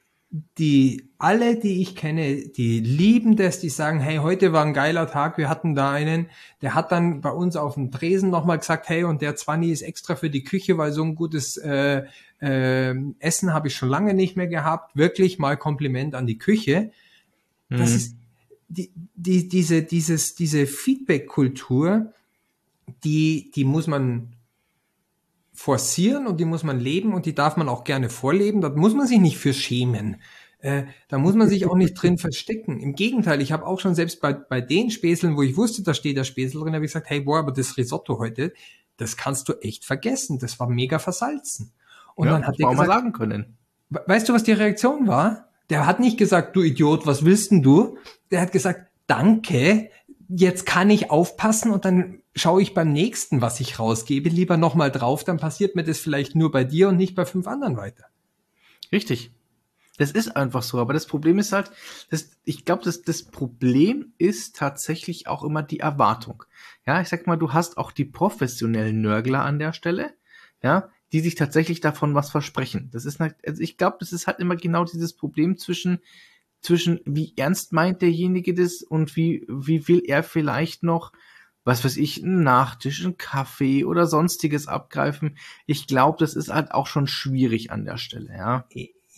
die alle, die ich kenne, die lieben das, die sagen, hey, heute war ein geiler Tag, wir hatten da einen, der hat dann bei uns auf dem Tresen nochmal gesagt, hey, und der Zwanni ist extra für die Küche, weil so ein gutes äh, äh, Essen habe ich schon lange nicht mehr gehabt. Wirklich mal Kompliment an die Küche. Das mhm. ist die, die, diese, dieses, diese Feedback-Kultur, die, die muss man forcieren und die muss man leben und die darf man auch gerne vorleben. Da muss man sich nicht für schämen. Äh, da muss man sich auch nicht drin verstecken. Im Gegenteil, ich habe auch schon selbst bei, bei den Späßeln, wo ich wusste, da steht der Späßel drin, habe ich gesagt, hey, boah, aber das Risotto heute, das kannst du echt vergessen. Das war mega versalzen. Und ja, dann hat er gesagt, mal sagen können. Weißt du, was die Reaktion war? Der hat nicht gesagt, du Idiot, was willst denn du? Der hat gesagt, danke, jetzt kann ich aufpassen und dann schaue ich beim nächsten, was ich rausgebe, lieber nochmal drauf, dann passiert mir das vielleicht nur bei dir und nicht bei fünf anderen weiter. Richtig. Das ist einfach so. Aber das Problem ist halt, das, ich glaube, das, das Problem ist tatsächlich auch immer die Erwartung. Ja, ich sag mal, du hast auch die professionellen Nörgler an der Stelle, ja, die sich tatsächlich davon was versprechen. Das ist, also ich glaube, das ist halt immer genau dieses Problem zwischen, zwischen wie ernst meint derjenige das und wie, wie will er vielleicht noch, was weiß ich, einen Nachtisch, einen Kaffee oder sonstiges abgreifen. Ich glaube, das ist halt auch schon schwierig an der Stelle, ja.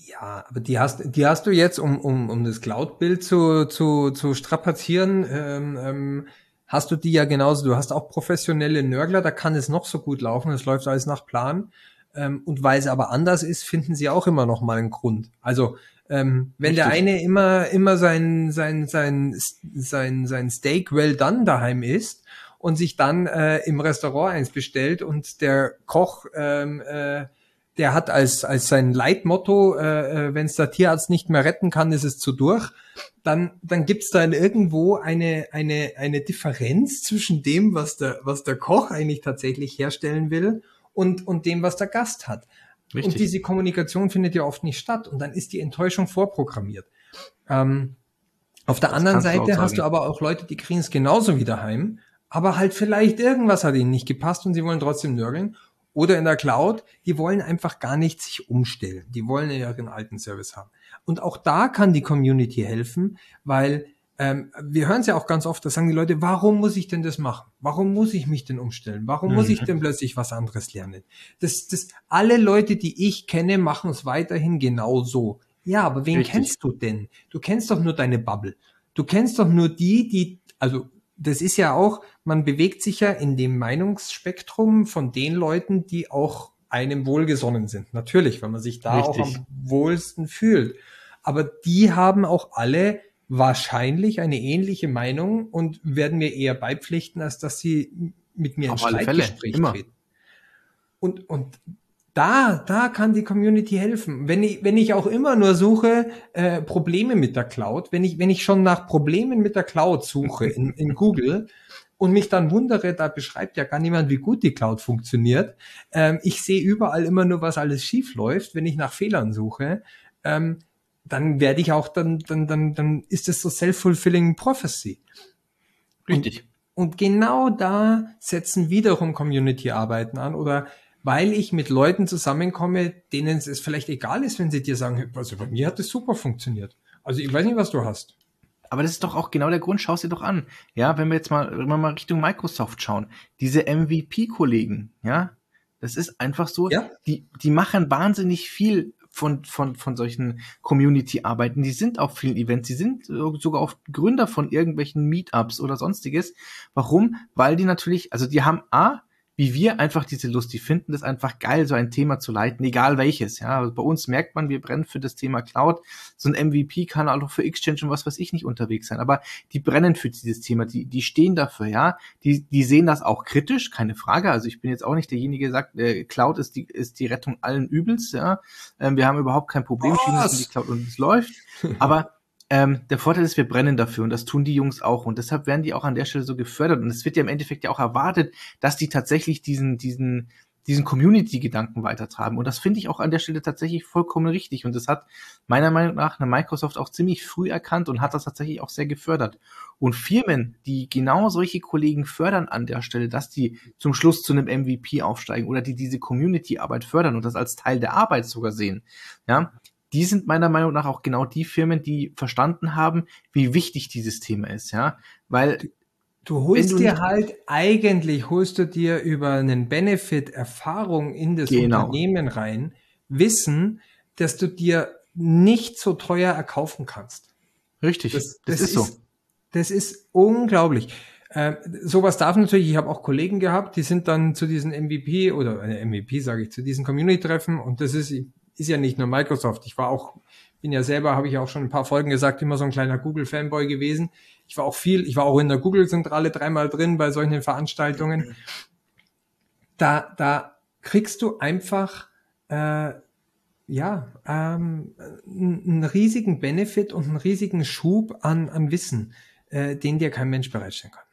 Ja, aber die hast, die hast du jetzt, um, um, um das Cloud-Bild zu, zu, zu strapazieren, ähm, ähm, hast du die ja genauso. Du hast auch professionelle Nörgler, da kann es noch so gut laufen, es läuft alles nach Plan. Ähm, und weil es aber anders ist, finden sie auch immer noch mal einen Grund. Also ähm, wenn Richtig. der eine immer, immer sein, sein, sein, sein, sein Steak well done daheim isst und sich dann äh, im Restaurant eins bestellt und der Koch, ähm, äh, der hat als, als sein Leitmotto, äh, äh wenn es der Tierarzt nicht mehr retten kann, ist es zu durch, dann, dann gibt's da irgendwo eine, eine, eine Differenz zwischen dem, was der, was der Koch eigentlich tatsächlich herstellen will und, und dem, was der Gast hat. Richtig. Und diese Kommunikation findet ja oft nicht statt und dann ist die Enttäuschung vorprogrammiert. Ähm, auf der das anderen Seite hast du aber auch Leute, die kriegen es genauso wieder heim, aber halt vielleicht irgendwas hat ihnen nicht gepasst und sie wollen trotzdem nörgeln. Oder in der Cloud, die wollen einfach gar nicht sich umstellen. Die wollen ja ihren alten Service haben. Und auch da kann die Community helfen, weil ähm, wir hören es ja auch ganz oft, da sagen die Leute, warum muss ich denn das machen? Warum muss ich mich denn umstellen? Warum mhm. muss ich mhm. denn plötzlich was anderes lernen? Das, das, alle Leute, die ich kenne, machen es weiterhin genau so. Ja, aber wen Richtig. kennst du denn? Du kennst doch nur deine Bubble. Du kennst doch nur die, die, also das ist ja auch, man bewegt sich ja in dem Meinungsspektrum von den Leuten, die auch einem wohlgesonnen sind. Natürlich, wenn man sich da Richtig. auch am wohlsten fühlt. Aber die haben auch alle wahrscheinlich eine ähnliche Meinung und werden mir eher beipflichten, als dass sie mit mir Auf in Streitgespräch treten. Und, und da, da kann die Community helfen. Wenn ich, wenn ich auch immer nur suche, äh, Probleme mit der Cloud, wenn ich, wenn ich schon nach Problemen mit der Cloud suche in, in Google und mich dann wundere, da beschreibt ja gar niemand, wie gut die Cloud funktioniert. Ähm, ich sehe überall immer nur, was alles schief läuft, wenn ich nach Fehlern suche. Ähm, dann werde ich auch, dann, dann, dann, dann ist es so self-fulfilling prophecy. Richtig. Und, und genau da setzen wiederum Community-Arbeiten an oder weil ich mit Leuten zusammenkomme, denen es vielleicht egal ist, wenn sie dir sagen, also bei mir hat es super funktioniert. Also ich weiß nicht, was du hast. Aber das ist doch auch genau der Grund, schau dir doch an. Ja, wenn wir jetzt mal, wenn wir mal Richtung Microsoft schauen, diese MVP-Kollegen, ja, das ist einfach so, ja? die, die machen wahnsinnig viel von, von, von solchen Community-Arbeiten. Die sind auf vielen Events, die sind sogar auch Gründer von irgendwelchen Meetups oder sonstiges. Warum? Weil die natürlich, also die haben A, wie wir einfach diese Lust, die finden das einfach geil, so ein Thema zu leiten, egal welches. Ja, also bei uns merkt man, wir brennen für das Thema Cloud. So ein MVP kann auch für Exchange und was weiß ich nicht unterwegs sein. Aber die brennen für dieses Thema, die, die stehen dafür, ja. Die, die sehen das auch kritisch, keine Frage. Also ich bin jetzt auch nicht derjenige, der sagt, äh, Cloud ist die, ist die Rettung allen Übels, ja. Ähm, wir haben überhaupt kein Problem, schieben in die Cloud und es läuft. Aber ähm, der Vorteil ist, wir brennen dafür und das tun die Jungs auch und deshalb werden die auch an der Stelle so gefördert und es wird ja im Endeffekt ja auch erwartet, dass die tatsächlich diesen, diesen, diesen Community-Gedanken weitertragen. Und das finde ich auch an der Stelle tatsächlich vollkommen richtig. Und das hat meiner Meinung nach eine Microsoft auch ziemlich früh erkannt und hat das tatsächlich auch sehr gefördert. Und Firmen, die genau solche Kollegen fördern an der Stelle, dass die zum Schluss zu einem MVP aufsteigen oder die diese Community-Arbeit fördern und das als Teil der Arbeit sogar sehen, ja, die sind meiner Meinung nach auch genau die Firmen, die verstanden haben, wie wichtig dieses Thema ist, ja, weil Du holst du dir halt, eigentlich holst du dir über einen Benefit Erfahrung in das genau. Unternehmen rein, Wissen, dass du dir nicht so teuer erkaufen kannst. Richtig, das, das, das ist, so. Das ist unglaublich. Äh, sowas darf natürlich, ich habe auch Kollegen gehabt, die sind dann zu diesen MVP oder äh, MVP sage ich, zu diesen Community-Treffen und das ist, ist ja nicht nur Microsoft. Ich war auch, bin ja selber, habe ich auch schon ein paar Folgen gesagt, immer so ein kleiner Google-Fanboy gewesen. Ich war auch viel, ich war auch in der Google-Zentrale dreimal drin bei solchen Veranstaltungen. Da, da kriegst du einfach äh, ja ähm, einen riesigen Benefit und einen riesigen Schub an, an Wissen, äh, den dir kein Mensch bereitstellen kann.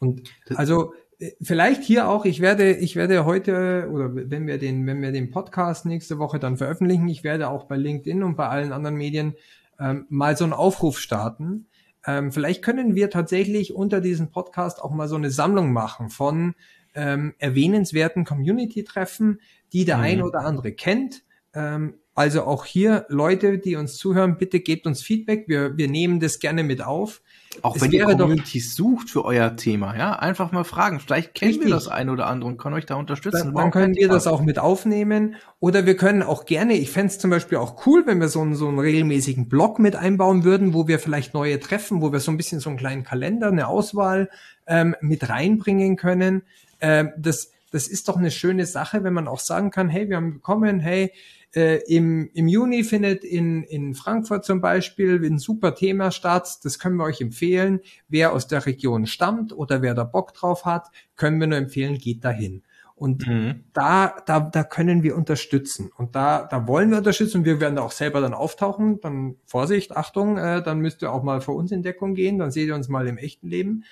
Und also vielleicht hier auch, ich werde, ich werde heute oder wenn wir den, wenn wir den Podcast nächste Woche dann veröffentlichen, ich werde auch bei LinkedIn und bei allen anderen Medien ähm, mal so einen Aufruf starten. Ähm, vielleicht können wir tatsächlich unter diesem Podcast auch mal so eine Sammlung machen von ähm, erwähnenswerten Community-Treffen, die der mhm. ein oder andere kennt. Ähm, also auch hier Leute, die uns zuhören, bitte gebt uns Feedback. Wir, wir nehmen das gerne mit auf. Auch es wenn ihr Communities sucht für euer Thema, ja, einfach mal fragen. Vielleicht kennen richtig. wir das ein oder andere und können euch da unterstützen. Dann, dann können wir das auch mit aufnehmen. Oder wir können auch gerne, ich fände es zum Beispiel auch cool, wenn wir so einen, so einen regelmäßigen Blog mit einbauen würden, wo wir vielleicht neue Treffen, wo wir so ein bisschen so einen kleinen Kalender, eine Auswahl ähm, mit reinbringen können. Ähm, das, das ist doch eine schöne Sache, wenn man auch sagen kann, hey, wir haben bekommen, hey, äh, im, Im Juni findet in, in Frankfurt zum Beispiel ein super Thema statt. Das können wir euch empfehlen. Wer aus der Region stammt oder wer da Bock drauf hat, können wir nur empfehlen, geht dahin. Und mhm. da, da, da können wir unterstützen. Und da, da wollen wir unterstützen. Und wir werden da auch selber dann auftauchen. Dann Vorsicht, Achtung, äh, dann müsst ihr auch mal vor uns in Deckung gehen. Dann seht ihr uns mal im echten Leben.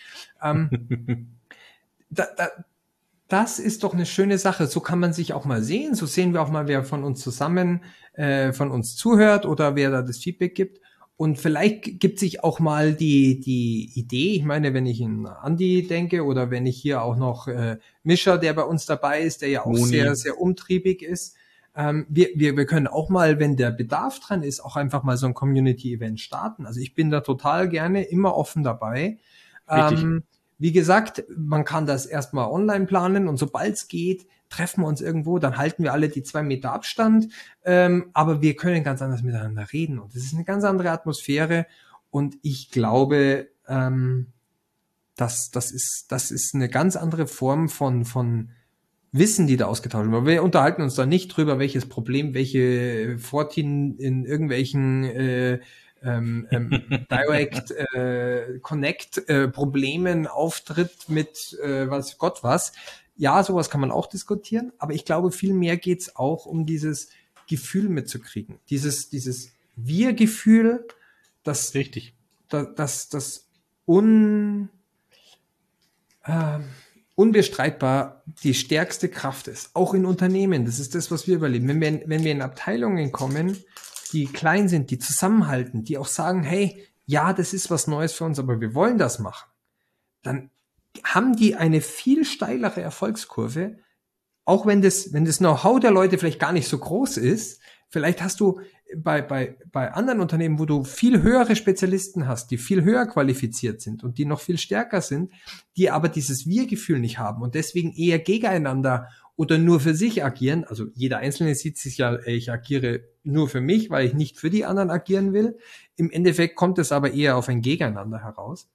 Ähm, da, da, das ist doch eine schöne Sache. So kann man sich auch mal sehen. So sehen wir auch mal, wer von uns zusammen äh, von uns zuhört oder wer da das Feedback gibt. Und vielleicht gibt sich auch mal die, die Idee, ich meine, wenn ich in Andi denke oder wenn ich hier auch noch äh, Mischer, der bei uns dabei ist, der ja auch Moni. sehr, sehr umtriebig ist, ähm, wir, wir, wir können auch mal, wenn der Bedarf dran ist, auch einfach mal so ein Community-Event starten. Also ich bin da total gerne immer offen dabei. Richtig. Ähm, wie gesagt, man kann das erstmal online planen und sobald es geht, treffen wir uns irgendwo, dann halten wir alle die zwei Meter Abstand, ähm, aber wir können ganz anders miteinander reden und das ist eine ganz andere Atmosphäre und ich glaube, ähm, das, das, ist, das ist eine ganz andere Form von, von Wissen, die da ausgetauscht wird. Wir unterhalten uns da nicht drüber, welches Problem, welche Fortin in irgendwelchen äh, ähm, ähm, Direct äh, Connect äh, Problemen auftritt mit äh, was Gott was. Ja, sowas kann man auch diskutieren, aber ich glaube, viel mehr geht's auch um dieses Gefühl mitzukriegen. Dieses, dieses Wir-Gefühl, das, Richtig. das, das, das un, äh, unbestreitbar die stärkste Kraft ist, auch in Unternehmen. Das ist das, was wir überleben. Wenn wir, wenn wir in Abteilungen kommen, die klein sind, die zusammenhalten, die auch sagen, hey, ja, das ist was Neues für uns, aber wir wollen das machen, dann haben die eine viel steilere Erfolgskurve, auch wenn das, wenn das Know-how der Leute vielleicht gar nicht so groß ist. Vielleicht hast du bei, bei, bei anderen Unternehmen, wo du viel höhere Spezialisten hast, die viel höher qualifiziert sind und die noch viel stärker sind, die aber dieses Wir-Gefühl nicht haben und deswegen eher gegeneinander oder nur für sich agieren. Also jeder Einzelne sieht sich ja, ich agiere nur für mich, weil ich nicht für die anderen agieren will. Im Endeffekt kommt es aber eher auf ein Gegeneinander heraus.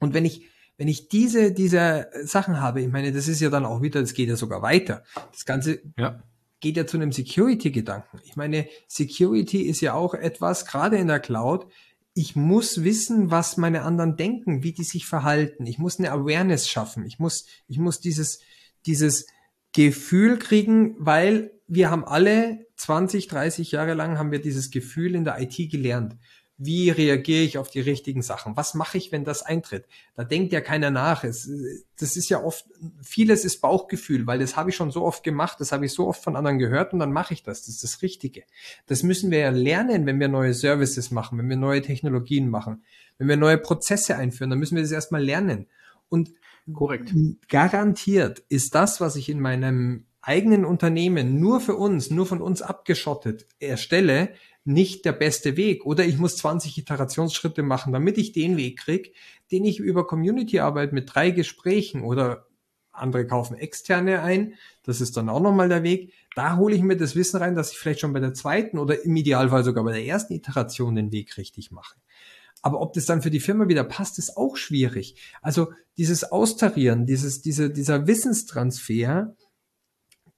Und wenn ich wenn ich diese, diese Sachen habe, ich meine, das ist ja dann auch wieder, das geht ja sogar weiter. Das Ganze ja. Geht ja zu einem Security-Gedanken. Ich meine, Security ist ja auch etwas, gerade in der Cloud, ich muss wissen, was meine anderen denken, wie die sich verhalten. Ich muss eine Awareness schaffen. Ich muss, ich muss dieses, dieses, Gefühl kriegen, weil wir haben alle 20, 30 Jahre lang haben wir dieses Gefühl in der IT gelernt. Wie reagiere ich auf die richtigen Sachen? Was mache ich, wenn das eintritt? Da denkt ja keiner nach. Es, das ist ja oft, vieles ist Bauchgefühl, weil das habe ich schon so oft gemacht, das habe ich so oft von anderen gehört und dann mache ich das. Das ist das Richtige. Das müssen wir ja lernen, wenn wir neue Services machen, wenn wir neue Technologien machen, wenn wir neue Prozesse einführen, dann müssen wir das erstmal lernen. Und Korrekt. Garantiert ist das, was ich in meinem eigenen Unternehmen nur für uns, nur von uns abgeschottet erstelle, nicht der beste Weg. Oder ich muss 20 Iterationsschritte machen, damit ich den Weg kriege, den ich über Community-Arbeit mit drei Gesprächen oder andere kaufen externe ein. Das ist dann auch nochmal der Weg. Da hole ich mir das Wissen rein, dass ich vielleicht schon bei der zweiten oder im Idealfall sogar bei der ersten Iteration den Weg richtig mache. Aber ob das dann für die Firma wieder passt, ist auch schwierig. Also dieses Austarieren, dieses, diese, dieser Wissenstransfer,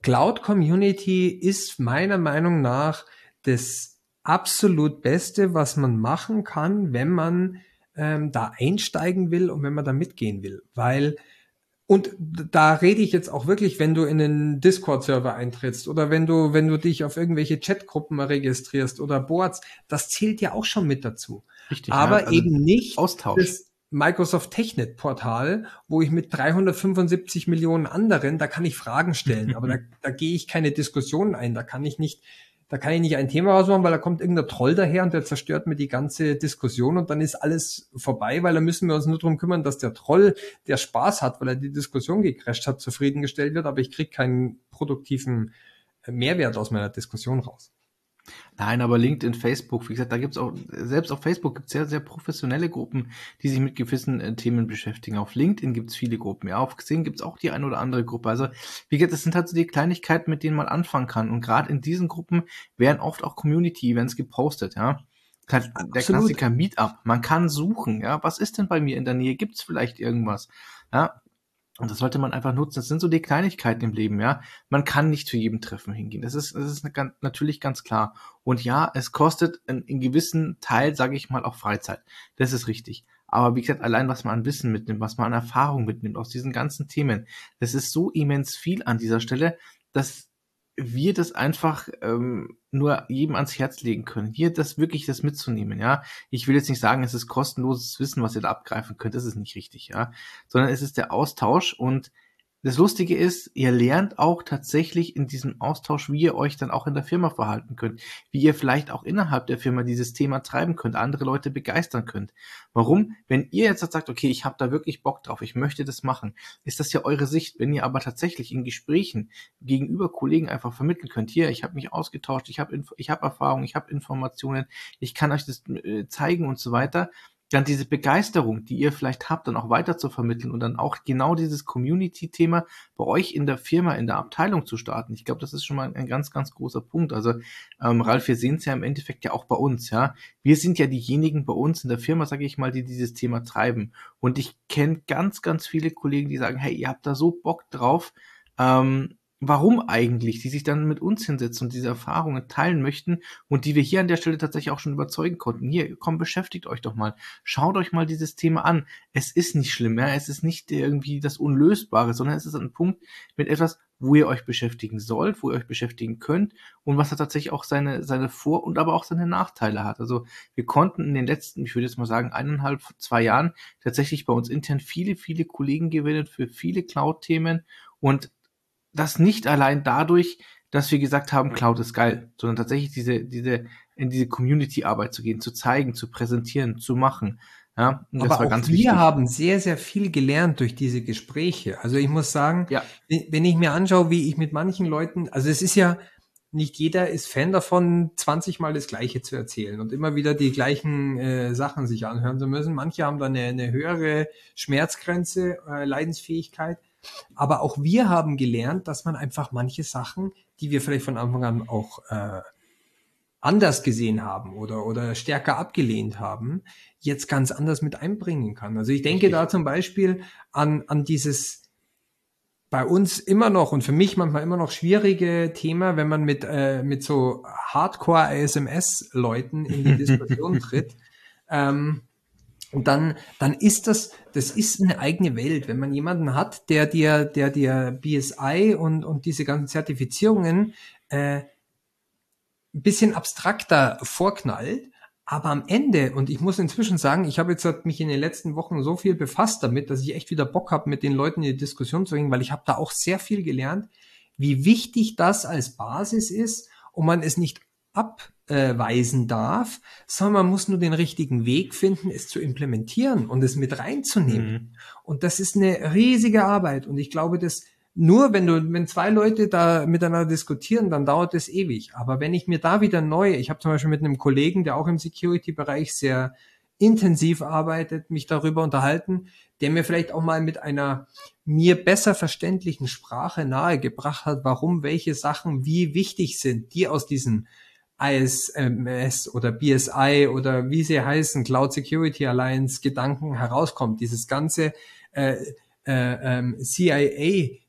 Cloud Community ist meiner Meinung nach das absolut Beste, was man machen kann, wenn man ähm, da einsteigen will und wenn man da mitgehen will. Weil, und da rede ich jetzt auch wirklich, wenn du in einen Discord-Server eintrittst oder wenn du, wenn du dich auf irgendwelche Chatgruppen registrierst oder Boards, das zählt ja auch schon mit dazu. Richtig, Aber ja, also eben nicht Austausch. Das, Microsoft TechNet Portal, wo ich mit 375 Millionen anderen, da kann ich Fragen stellen, aber da, da gehe ich keine Diskussionen ein, da kann ich nicht, da kann ich nicht ein Thema rausmachen, weil da kommt irgendein Troll daher und der zerstört mir die ganze Diskussion und dann ist alles vorbei, weil da müssen wir uns nur darum kümmern, dass der Troll, der Spaß hat, weil er die Diskussion gecrasht hat, zufriedengestellt wird, aber ich kriege keinen produktiven Mehrwert aus meiner Diskussion raus. Nein, aber LinkedIn, Facebook, wie gesagt, da gibt's auch, selbst auf Facebook gibt's sehr, sehr professionelle Gruppen, die sich mit gewissen äh, Themen beschäftigen. Auf LinkedIn gibt's viele Gruppen, ja, auf Xing gibt's auch die ein oder andere Gruppe. Also, wie gesagt, das sind halt so die Kleinigkeiten, mit denen man anfangen kann. Und gerade in diesen Gruppen werden oft auch Community-Events gepostet, ja. Der Absolut. Klassiker Meetup. Man kann suchen, ja. Was ist denn bei mir in der Nähe? Gibt's vielleicht irgendwas? Ja, und das sollte man einfach nutzen. Das sind so die Kleinigkeiten im Leben, ja. Man kann nicht zu jedem Treffen hingehen. Das ist, das ist eine, natürlich ganz klar. Und ja, es kostet in, in gewissen Teil, sage ich mal, auch Freizeit. Das ist richtig. Aber wie gesagt, allein was man an Wissen mitnimmt, was man an Erfahrung mitnimmt aus diesen ganzen Themen, das ist so immens viel an dieser Stelle, dass wir das einfach ähm, nur jedem ans Herz legen können, hier das wirklich das mitzunehmen, ja. Ich will jetzt nicht sagen, es ist kostenloses Wissen, was ihr da abgreifen könnt, das ist nicht richtig, ja, sondern es ist der Austausch und das Lustige ist, ihr lernt auch tatsächlich in diesem Austausch, wie ihr euch dann auch in der Firma verhalten könnt, wie ihr vielleicht auch innerhalb der Firma dieses Thema treiben könnt, andere Leute begeistern könnt. Warum? Wenn ihr jetzt sagt, okay, ich habe da wirklich Bock drauf, ich möchte das machen, ist das ja eure Sicht. Wenn ihr aber tatsächlich in Gesprächen gegenüber Kollegen einfach vermitteln könnt, hier, ich habe mich ausgetauscht, ich habe ich hab Erfahrung, ich habe Informationen, ich kann euch das äh, zeigen und so weiter, dann diese Begeisterung, die ihr vielleicht habt, dann auch weiter zu vermitteln und dann auch genau dieses Community-Thema bei euch in der Firma, in der Abteilung zu starten. Ich glaube, das ist schon mal ein ganz, ganz großer Punkt. Also, ähm, Ralf, wir sehen es ja im Endeffekt ja auch bei uns, ja. Wir sind ja diejenigen bei uns in der Firma, sage ich mal, die dieses Thema treiben. Und ich kenne ganz, ganz viele Kollegen, die sagen, hey, ihr habt da so Bock drauf, ähm, warum eigentlich, die sich dann mit uns hinsetzen und diese Erfahrungen teilen möchten und die wir hier an der Stelle tatsächlich auch schon überzeugen konnten. Hier, komm, beschäftigt euch doch mal. Schaut euch mal dieses Thema an. Es ist nicht schlimm, ja? es ist nicht irgendwie das Unlösbare, sondern es ist ein Punkt mit etwas, wo ihr euch beschäftigen sollt, wo ihr euch beschäftigen könnt und was da tatsächlich auch seine, seine Vor- und aber auch seine Nachteile hat. Also wir konnten in den letzten, ich würde jetzt mal sagen, eineinhalb, zwei Jahren tatsächlich bei uns intern viele, viele Kollegen gewinnen für viele Cloud-Themen und das nicht allein dadurch, dass wir gesagt haben, Cloud ist geil, sondern tatsächlich diese, diese, in diese Community-Arbeit zu gehen, zu zeigen, zu präsentieren, zu machen. Ja, und Aber auch wir wichtig. haben sehr, sehr viel gelernt durch diese Gespräche. Also ich muss sagen, ja. wenn ich mir anschaue, wie ich mit manchen Leuten, also es ist ja, nicht jeder ist Fan davon, 20 Mal das Gleiche zu erzählen und immer wieder die gleichen äh, Sachen sich anhören zu müssen. Manche haben da eine, eine höhere Schmerzgrenze, äh, Leidensfähigkeit. Aber auch wir haben gelernt, dass man einfach manche Sachen, die wir vielleicht von Anfang an auch äh, anders gesehen haben oder, oder stärker abgelehnt haben, jetzt ganz anders mit einbringen kann. Also ich denke da zum Beispiel an, an dieses bei uns immer noch und für mich manchmal immer noch schwierige Thema, wenn man mit, äh, mit so Hardcore-ASMS-Leuten in die Diskussion tritt. Ähm, und dann, dann ist das, das ist eine eigene Welt. Wenn man jemanden hat, der dir, der dir BSI und, und diese ganzen Zertifizierungen äh, ein bisschen abstrakter vorknallt, aber am Ende, und ich muss inzwischen sagen, ich habe jetzt mich in den letzten Wochen so viel befasst damit, dass ich echt wieder Bock habe, mit den Leuten in die Diskussion zu gehen, weil ich habe da auch sehr viel gelernt, wie wichtig das als Basis ist und man es nicht abweisen darf, sondern man muss nur den richtigen Weg finden, es zu implementieren und es mit reinzunehmen. Mhm. Und das ist eine riesige Arbeit. Und ich glaube, dass nur wenn du, wenn zwei Leute da miteinander diskutieren, dann dauert es ewig. Aber wenn ich mir da wieder neu, ich habe zum Beispiel mit einem Kollegen, der auch im Security-Bereich sehr intensiv arbeitet, mich darüber unterhalten, der mir vielleicht auch mal mit einer mir besser verständlichen Sprache nahegebracht hat, warum welche Sachen wie wichtig sind, die aus diesen ISMS oder BSI oder wie sie heißen, Cloud Security Alliance Gedanken herauskommt. Dieses ganze äh, äh, ähm, CIA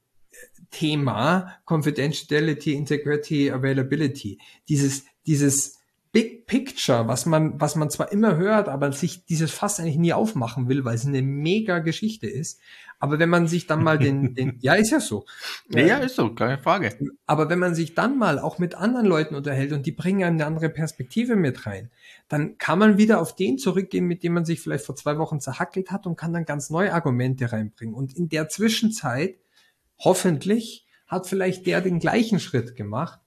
Thema Confidentiality, Integrity, Availability. Dieses, dieses Big Picture, was man, was man zwar immer hört, aber sich dieses Fass eigentlich nie aufmachen will, weil es eine mega Geschichte ist. Aber wenn man sich dann mal den, den ja, ist ja so. Ja, ja, ist so, keine Frage. Aber wenn man sich dann mal auch mit anderen Leuten unterhält und die bringen eine andere Perspektive mit rein, dann kann man wieder auf den zurückgehen, mit dem man sich vielleicht vor zwei Wochen zerhackelt hat und kann dann ganz neue Argumente reinbringen. Und in der Zwischenzeit, hoffentlich, hat vielleicht der den gleichen Schritt gemacht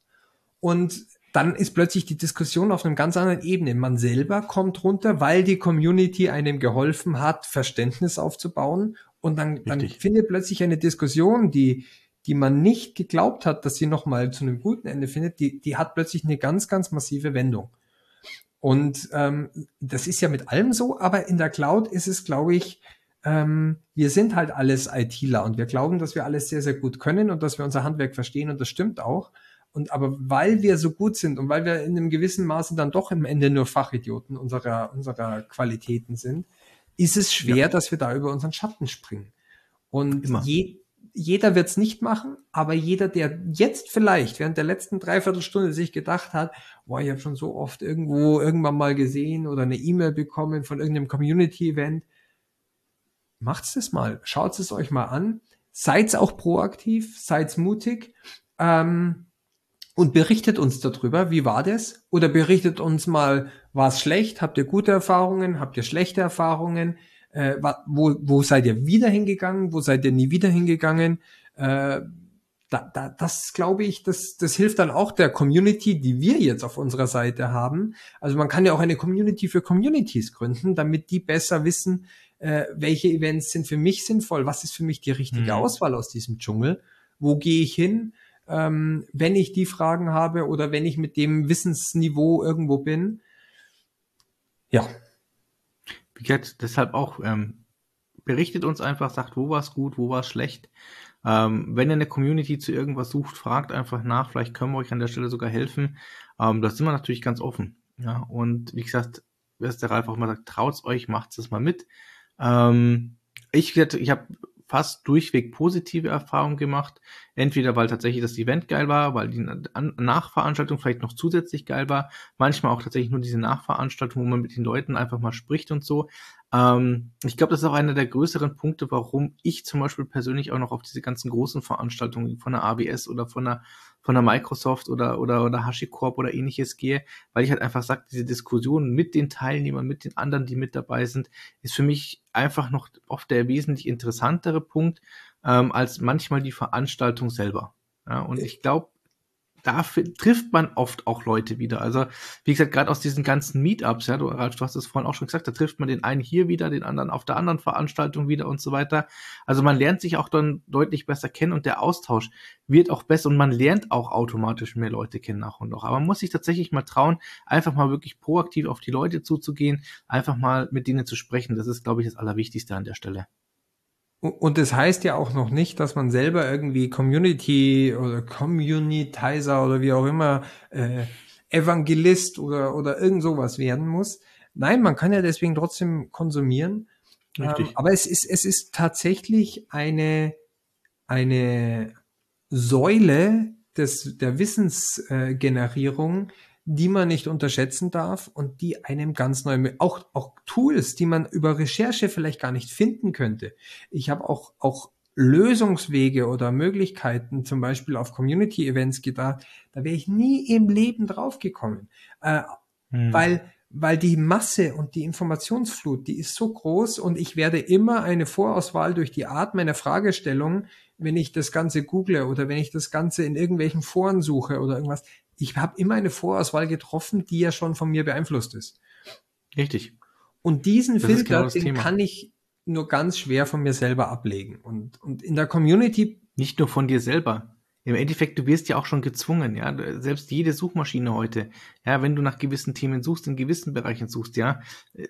und dann ist plötzlich die Diskussion auf einem ganz anderen Ebene. Man selber kommt runter, weil die Community einem geholfen hat, Verständnis aufzubauen. Und dann, dann findet plötzlich eine Diskussion, die, die man nicht geglaubt hat, dass sie nochmal zu einem guten Ende findet, die, die hat plötzlich eine ganz, ganz massive Wendung. Und ähm, das ist ja mit allem so, aber in der Cloud ist es, glaube ich, ähm, wir sind halt alles ITler und wir glauben, dass wir alles sehr, sehr gut können und dass wir unser Handwerk verstehen und das stimmt auch. Und aber weil wir so gut sind und weil wir in einem gewissen Maße dann doch im Ende nur Fachidioten unserer, unserer Qualitäten sind, ist es schwer, ja. dass wir da über unseren Schatten springen. Und je, jeder wird es nicht machen, aber jeder, der jetzt vielleicht während der letzten Dreiviertelstunde sich gedacht hat, boah, ich habe schon so oft irgendwo irgendwann mal gesehen oder eine E-Mail bekommen von irgendeinem Community-Event, macht's das mal, schaut es euch mal an, seid auch proaktiv, seid mutig. Ähm, und berichtet uns darüber, wie war das? Oder berichtet uns mal, war es schlecht? Habt ihr gute Erfahrungen? Habt ihr schlechte Erfahrungen? Äh, wo, wo seid ihr wieder hingegangen? Wo seid ihr nie wieder hingegangen? Äh, da, da, das glaube ich, das, das hilft dann auch der Community, die wir jetzt auf unserer Seite haben. Also man kann ja auch eine Community für Communities gründen, damit die besser wissen, äh, welche Events sind für mich sinnvoll, was ist für mich die richtige mhm. Auswahl aus diesem Dschungel, wo gehe ich hin, ähm, wenn ich die Fragen habe oder wenn ich mit dem Wissensniveau irgendwo bin. Ja. Wie gesagt, deshalb auch, ähm, berichtet uns einfach, sagt, wo war es gut, wo war es schlecht. Ähm, wenn ihr eine Community zu irgendwas sucht, fragt einfach nach, vielleicht können wir euch an der Stelle sogar helfen. Ähm, da sind wir natürlich ganz offen. Ja, und wie gesagt, was der Ralf auch mal sagt, traut's euch, macht's es mal mit. Ähm, ich, ich habe fast durchweg positive Erfahrungen gemacht. Entweder weil tatsächlich das Event geil war, weil die Nachveranstaltung vielleicht noch zusätzlich geil war. Manchmal auch tatsächlich nur diese Nachveranstaltung, wo man mit den Leuten einfach mal spricht und so. Ähm, ich glaube, das ist auch einer der größeren Punkte, warum ich zum Beispiel persönlich auch noch auf diese ganzen großen Veranstaltungen von der ABS oder von der von der Microsoft oder, oder, oder HashiCorp oder ähnliches gehe, weil ich halt einfach sage, diese Diskussion mit den Teilnehmern, mit den anderen, die mit dabei sind, ist für mich einfach noch oft der wesentlich interessantere Punkt ähm, als manchmal die Veranstaltung selber. Ja, und ich glaube, da trifft man oft auch Leute wieder. Also, wie gesagt, gerade aus diesen ganzen Meetups, ja, du, Ralf, du hast es vorhin auch schon gesagt, da trifft man den einen hier wieder, den anderen auf der anderen Veranstaltung wieder und so weiter. Also man lernt sich auch dann deutlich besser kennen und der Austausch wird auch besser und man lernt auch automatisch mehr Leute kennen nach und nach. Aber man muss sich tatsächlich mal trauen, einfach mal wirklich proaktiv auf die Leute zuzugehen, einfach mal mit denen zu sprechen. Das ist, glaube ich, das Allerwichtigste an der Stelle. Und das heißt ja auch noch nicht, dass man selber irgendwie Community oder Communitizer oder wie auch immer äh, Evangelist oder oder irgend sowas werden muss. Nein, man kann ja deswegen trotzdem konsumieren. Richtig. Ähm, aber es ist es ist tatsächlich eine eine Säule des der Wissensgenerierung, die man nicht unterschätzen darf und die einem ganz neu, auch, auch Tools, die man über Recherche vielleicht gar nicht finden könnte. Ich habe auch, auch Lösungswege oder Möglichkeiten, zum Beispiel auf Community-Events gedacht, da wäre ich nie im Leben draufgekommen. Äh, hm. Weil weil die Masse und die Informationsflut, die ist so groß und ich werde immer eine Vorauswahl durch die Art meiner Fragestellung, wenn ich das Ganze google oder wenn ich das Ganze in irgendwelchen Foren suche oder irgendwas. Ich habe immer eine Vorauswahl getroffen, die ja schon von mir beeinflusst ist. Richtig. Und diesen das Filter, genau den Thema. kann ich nur ganz schwer von mir selber ablegen. Und, und in der Community. Nicht nur von dir selber im Endeffekt, du wirst ja auch schon gezwungen, ja, selbst jede Suchmaschine heute, ja, wenn du nach gewissen Themen suchst, in gewissen Bereichen suchst, ja, äh,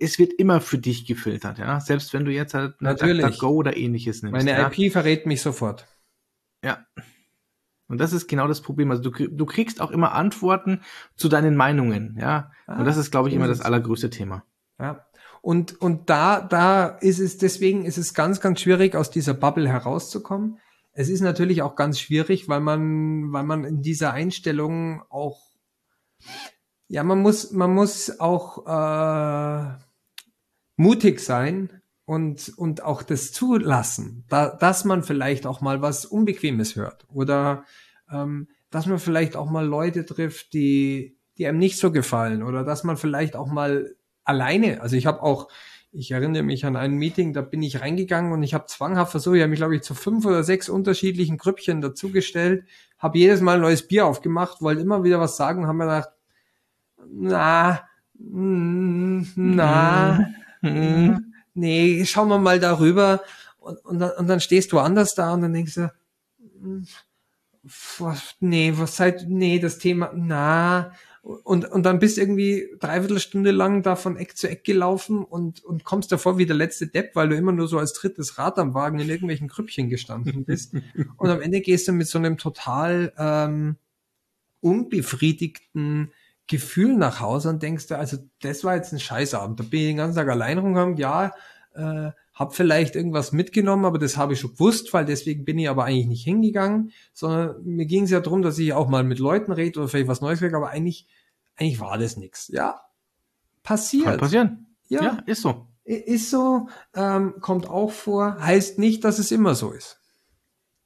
es wird immer für dich gefiltert, ja, selbst wenn du jetzt halt Natürlich. Go oder ähnliches nimmst. Meine ja. IP verrät mich sofort. Ja. Und das ist genau das Problem. Also du, du kriegst auch immer Antworten zu deinen Meinungen, ja. Ah, und das ist, glaube ich, immer das allergrößte Thema. Ja. Und, und da, da ist es, deswegen ist es ganz, ganz schwierig, aus dieser Bubble herauszukommen. Es ist natürlich auch ganz schwierig, weil man, weil man in dieser Einstellung auch, ja, man muss, man muss auch äh, mutig sein und, und auch das zulassen, da, dass man vielleicht auch mal was Unbequemes hört oder ähm, dass man vielleicht auch mal Leute trifft, die, die einem nicht so gefallen oder dass man vielleicht auch mal alleine, also ich habe auch, ich erinnere mich an ein Meeting, da bin ich reingegangen und ich habe zwanghaft versucht, ich habe mich, glaube ich, zu fünf oder sechs unterschiedlichen Grüppchen dazugestellt, habe jedes Mal ein neues Bier aufgemacht, wollte immer wieder was sagen, haben mir gedacht, na, mm, na, mm, nee, schauen wir mal darüber. Und, und, dann, und dann stehst du anders da und dann denkst du, mm, was, nee, was seid, nee, das Thema, na, und, und dann bist irgendwie dreiviertel Stunde lang da von Eck zu Eck gelaufen und, und kommst davor wie der letzte Depp, weil du immer nur so als drittes Rad am Wagen in irgendwelchen Krüppchen gestanden bist. und am Ende gehst du mit so einem total ähm, unbefriedigten Gefühl nach Hause und denkst du, also das war jetzt ein Scheißabend. Da bin ich den ganzen Tag allein rumgegangen, ja, äh, hab vielleicht irgendwas mitgenommen, aber das habe ich schon gewusst, weil deswegen bin ich aber eigentlich nicht hingegangen, sondern mir ging es ja darum, dass ich auch mal mit Leuten rede oder vielleicht was Neues kriege, aber eigentlich, eigentlich war das nichts. Ja, passiert. Kann passieren. Ja, ja ist so. Ist so, ähm, kommt auch vor, heißt nicht, dass es immer so ist.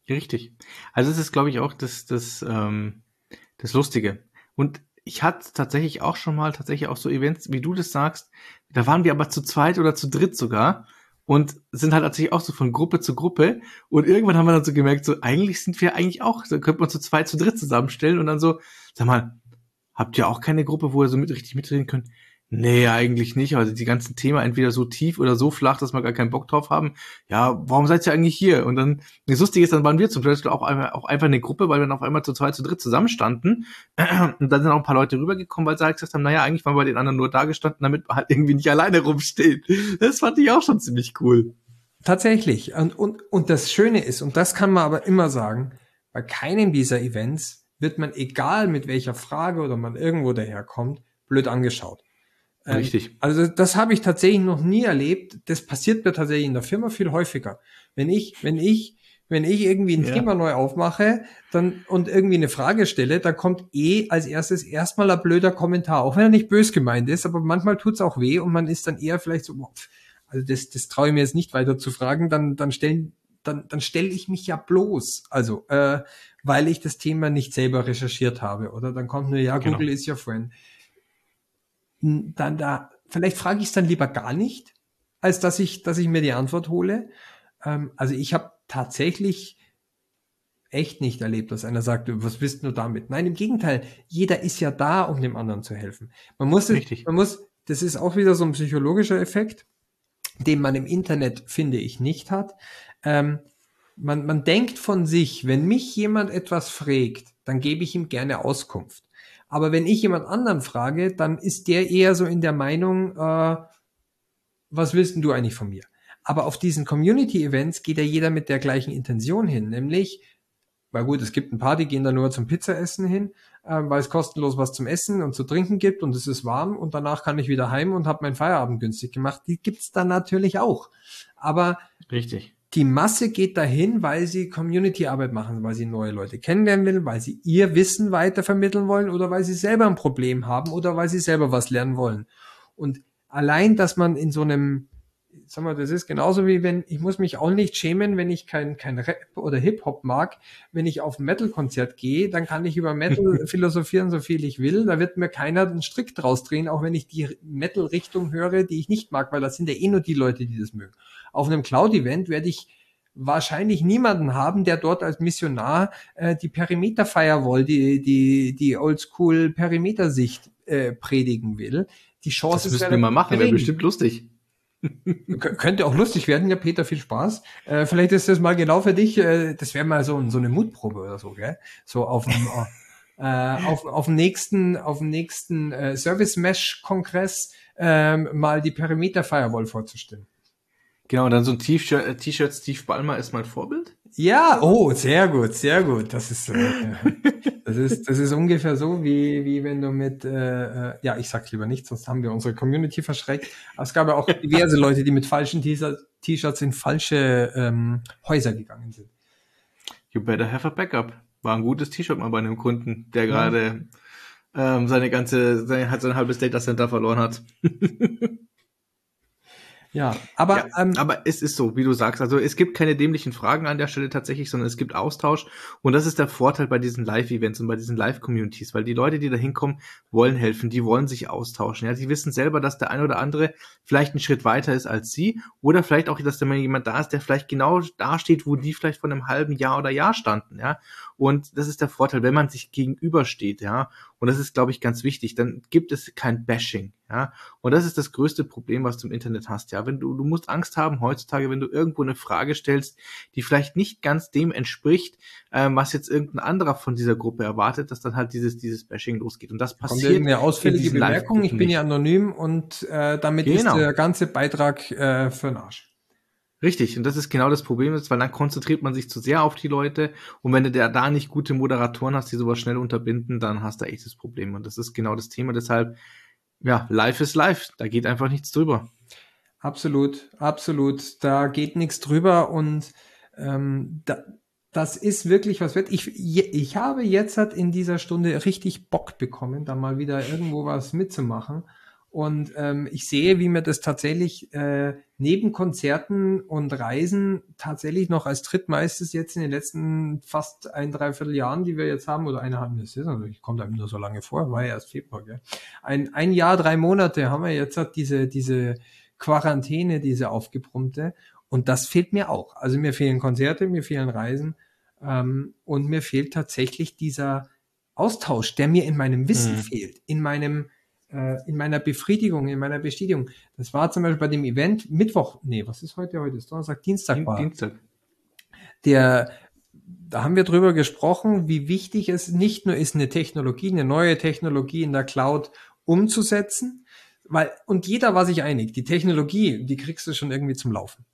Richtig. Also es ist, glaube ich, auch das, das, ähm, das Lustige. Und ich hatte tatsächlich auch schon mal tatsächlich auch so Events, wie du das sagst. Da waren wir aber zu zweit oder zu dritt sogar und sind halt tatsächlich auch so von Gruppe zu Gruppe. Und irgendwann haben wir dann so gemerkt, so eigentlich sind wir eigentlich auch, da könnte man zu zweit, zu dritt zusammenstellen und dann so, sag mal, habt ihr auch keine Gruppe, wo ihr so mit richtig mitreden könnt? Nee, eigentlich nicht. Also die ganzen Themen entweder so tief oder so flach, dass wir gar keinen Bock drauf haben. Ja, warum seid ihr eigentlich hier? Und dann, das Lustige ist, dann waren wir zum Beispiel auch, einfach, auch einfach eine Gruppe, weil wir dann auf einmal zu zweit, zu dritt zusammenstanden. Und dann sind auch ein paar Leute rübergekommen, weil sie halt gesagt haben, naja, eigentlich waren wir bei den anderen nur da gestanden, damit wir halt irgendwie nicht alleine rumstehen. Das fand ich auch schon ziemlich cool. Tatsächlich. Und, und, und das Schöne ist, und das kann man aber immer sagen, bei keinem dieser Events wird man, egal mit welcher Frage oder man irgendwo daherkommt, blöd angeschaut. Ähm, Richtig. Also das habe ich tatsächlich noch nie erlebt. Das passiert mir tatsächlich in der Firma viel häufiger. Wenn ich, wenn ich, wenn ich irgendwie ein ja. Thema neu aufmache, dann und irgendwie eine Frage stelle, dann kommt eh als erstes erstmal ein blöder Kommentar, auch wenn er nicht bös gemeint ist, aber manchmal tut's auch weh und man ist dann eher vielleicht so, also das, das traue ich mir jetzt nicht weiter zu fragen, dann, dann stellen, dann, dann stelle ich mich ja bloß, also äh, weil ich das Thema nicht selber recherchiert habe, oder dann kommt nur, ja, genau. Google ist ja Friend dann da, vielleicht frage ich es dann lieber gar nicht, als dass ich, dass ich mir die Antwort hole. Ähm, also ich habe tatsächlich echt nicht erlebt, dass einer sagt, was bist du damit? Nein, im Gegenteil, jeder ist ja da, um dem anderen zu helfen. Man muss, Richtig. man muss, das ist auch wieder so ein psychologischer Effekt, den man im Internet, finde ich, nicht hat. Ähm, man, man denkt von sich, wenn mich jemand etwas fragt, dann gebe ich ihm gerne Auskunft. Aber wenn ich jemand anderen frage, dann ist der eher so in der Meinung, äh, was willst denn du eigentlich von mir? Aber auf diesen Community-Events geht ja jeder mit der gleichen Intention hin, nämlich, weil gut, es gibt ein paar, die gehen da nur zum Pizzaessen hin, äh, weil es kostenlos was zum Essen und zu trinken gibt und es ist warm und danach kann ich wieder heim und habe meinen Feierabend günstig gemacht. Die gibt's dann natürlich auch. Aber Richtig die Masse geht dahin, weil sie Community-Arbeit machen, weil sie neue Leute kennenlernen will, weil sie ihr Wissen weitervermitteln wollen oder weil sie selber ein Problem haben oder weil sie selber was lernen wollen. Und allein, dass man in so einem, sag mal, das ist genauso wie wenn, ich muss mich auch nicht schämen, wenn ich kein, kein Rap oder Hip-Hop mag. Wenn ich auf ein Metal-Konzert gehe, dann kann ich über Metal philosophieren, so viel ich will. Da wird mir keiner den Strick draus drehen, auch wenn ich die Metal-Richtung höre, die ich nicht mag, weil das sind ja eh nur die Leute, die das mögen. Auf einem Cloud-Event werde ich wahrscheinlich niemanden haben, der dort als Missionar äh, die Perimeter-Firewall, die, die, die Oldschool-Perimeter-Sicht äh, predigen will. Die Chance das müssen wir mal machen, wäre bestimmt lustig. Könnte auch lustig werden, ja, Peter, viel Spaß. Äh, vielleicht ist das mal genau für dich, äh, das wäre mal so, so eine Mutprobe oder so, gell? So auf dem, äh, auf, auf dem nächsten, auf dem nächsten äh, Service Mesh Kongress äh, mal die Perimeter Firewall vorzustellen. Genau, und dann so ein T-Shirt, äh, T-Shirt Steve Ballmer ist mein Vorbild. Ja, oh, sehr gut, sehr gut. Das ist, äh, das ist, das ist ungefähr so, wie, wie wenn du mit, äh, äh ja, ich sag's lieber nicht, sonst haben wir unsere Community verschreckt. Aber es gab ja auch diverse Leute, die mit falschen T-Shirts in falsche ähm, Häuser gegangen sind. You better have a backup. War ein gutes T-Shirt mal bei einem Kunden, der gerade ähm, seine ganze, sein, hat sein halbes Data Center verloren hat. Ja, aber, ja, ähm, aber es ist so, wie du sagst. Also es gibt keine dämlichen Fragen an der Stelle tatsächlich, sondern es gibt Austausch. Und das ist der Vorteil bei diesen Live-Events und bei diesen Live-Communities, weil die Leute, die da hinkommen, wollen helfen, die wollen sich austauschen. Ja, die wissen selber, dass der eine oder andere vielleicht einen Schritt weiter ist als sie oder vielleicht auch, dass da mal jemand da ist, der vielleicht genau da steht, wo die vielleicht vor einem halben Jahr oder Jahr standen. Ja, und das ist der Vorteil, wenn man sich gegenübersteht. Ja, und das ist, glaube ich, ganz wichtig. Dann gibt es kein Bashing. Ja, und das ist das größte Problem, was du im Internet hast. Ja, wenn du, du musst Angst haben heutzutage, wenn du irgendwo eine Frage stellst, die vielleicht nicht ganz dem entspricht, ähm, was jetzt irgendein anderer von dieser Gruppe erwartet, dass dann halt dieses, dieses Bashing losgeht. Und das passiert. Kommt eine ausführliche Bemerkung, ich bin ja anonym und äh, damit genau. ist der ganze Beitrag äh, für den Arsch. Richtig, und das ist genau das Problem, weil dann konzentriert man sich zu sehr auf die Leute und wenn du da nicht gute Moderatoren hast, die sowas schnell unterbinden, dann hast du echt das Problem. Und das ist genau das Thema. Deshalb ja, live ist live. Da geht einfach nichts drüber. Absolut, absolut. Da geht nichts drüber und ähm, da, das ist wirklich was wert. Ich, ich habe jetzt halt in dieser Stunde richtig Bock bekommen, da mal wieder irgendwo was mitzumachen. Und ähm, ich sehe, wie mir das tatsächlich äh, neben Konzerten und Reisen tatsächlich noch als drittmeistes jetzt in den letzten fast ein, dreiviertel Jahren, die wir jetzt haben, oder eine halbe Saison, ich komme einem nur so lange vor, war ja erst Februar, gell? Ein, ein Jahr, drei Monate haben wir jetzt halt diese, diese Quarantäne, diese aufgebrummte. Und das fehlt mir auch. Also mir fehlen Konzerte, mir fehlen Reisen ähm, und mir fehlt tatsächlich dieser Austausch, der mir in meinem Wissen mhm. fehlt, in meinem äh, in meiner Befriedigung, in meiner Bestätigung. Das war zum Beispiel bei dem Event Mittwoch, nee, was ist heute? Heute ist Donnerstag, Dienstag war. Dienstag. Der, da haben wir drüber gesprochen, wie wichtig es nicht nur ist, eine Technologie, eine neue Technologie in der Cloud umzusetzen, weil, und jeder war sich einig, die Technologie, die kriegst du schon irgendwie zum Laufen.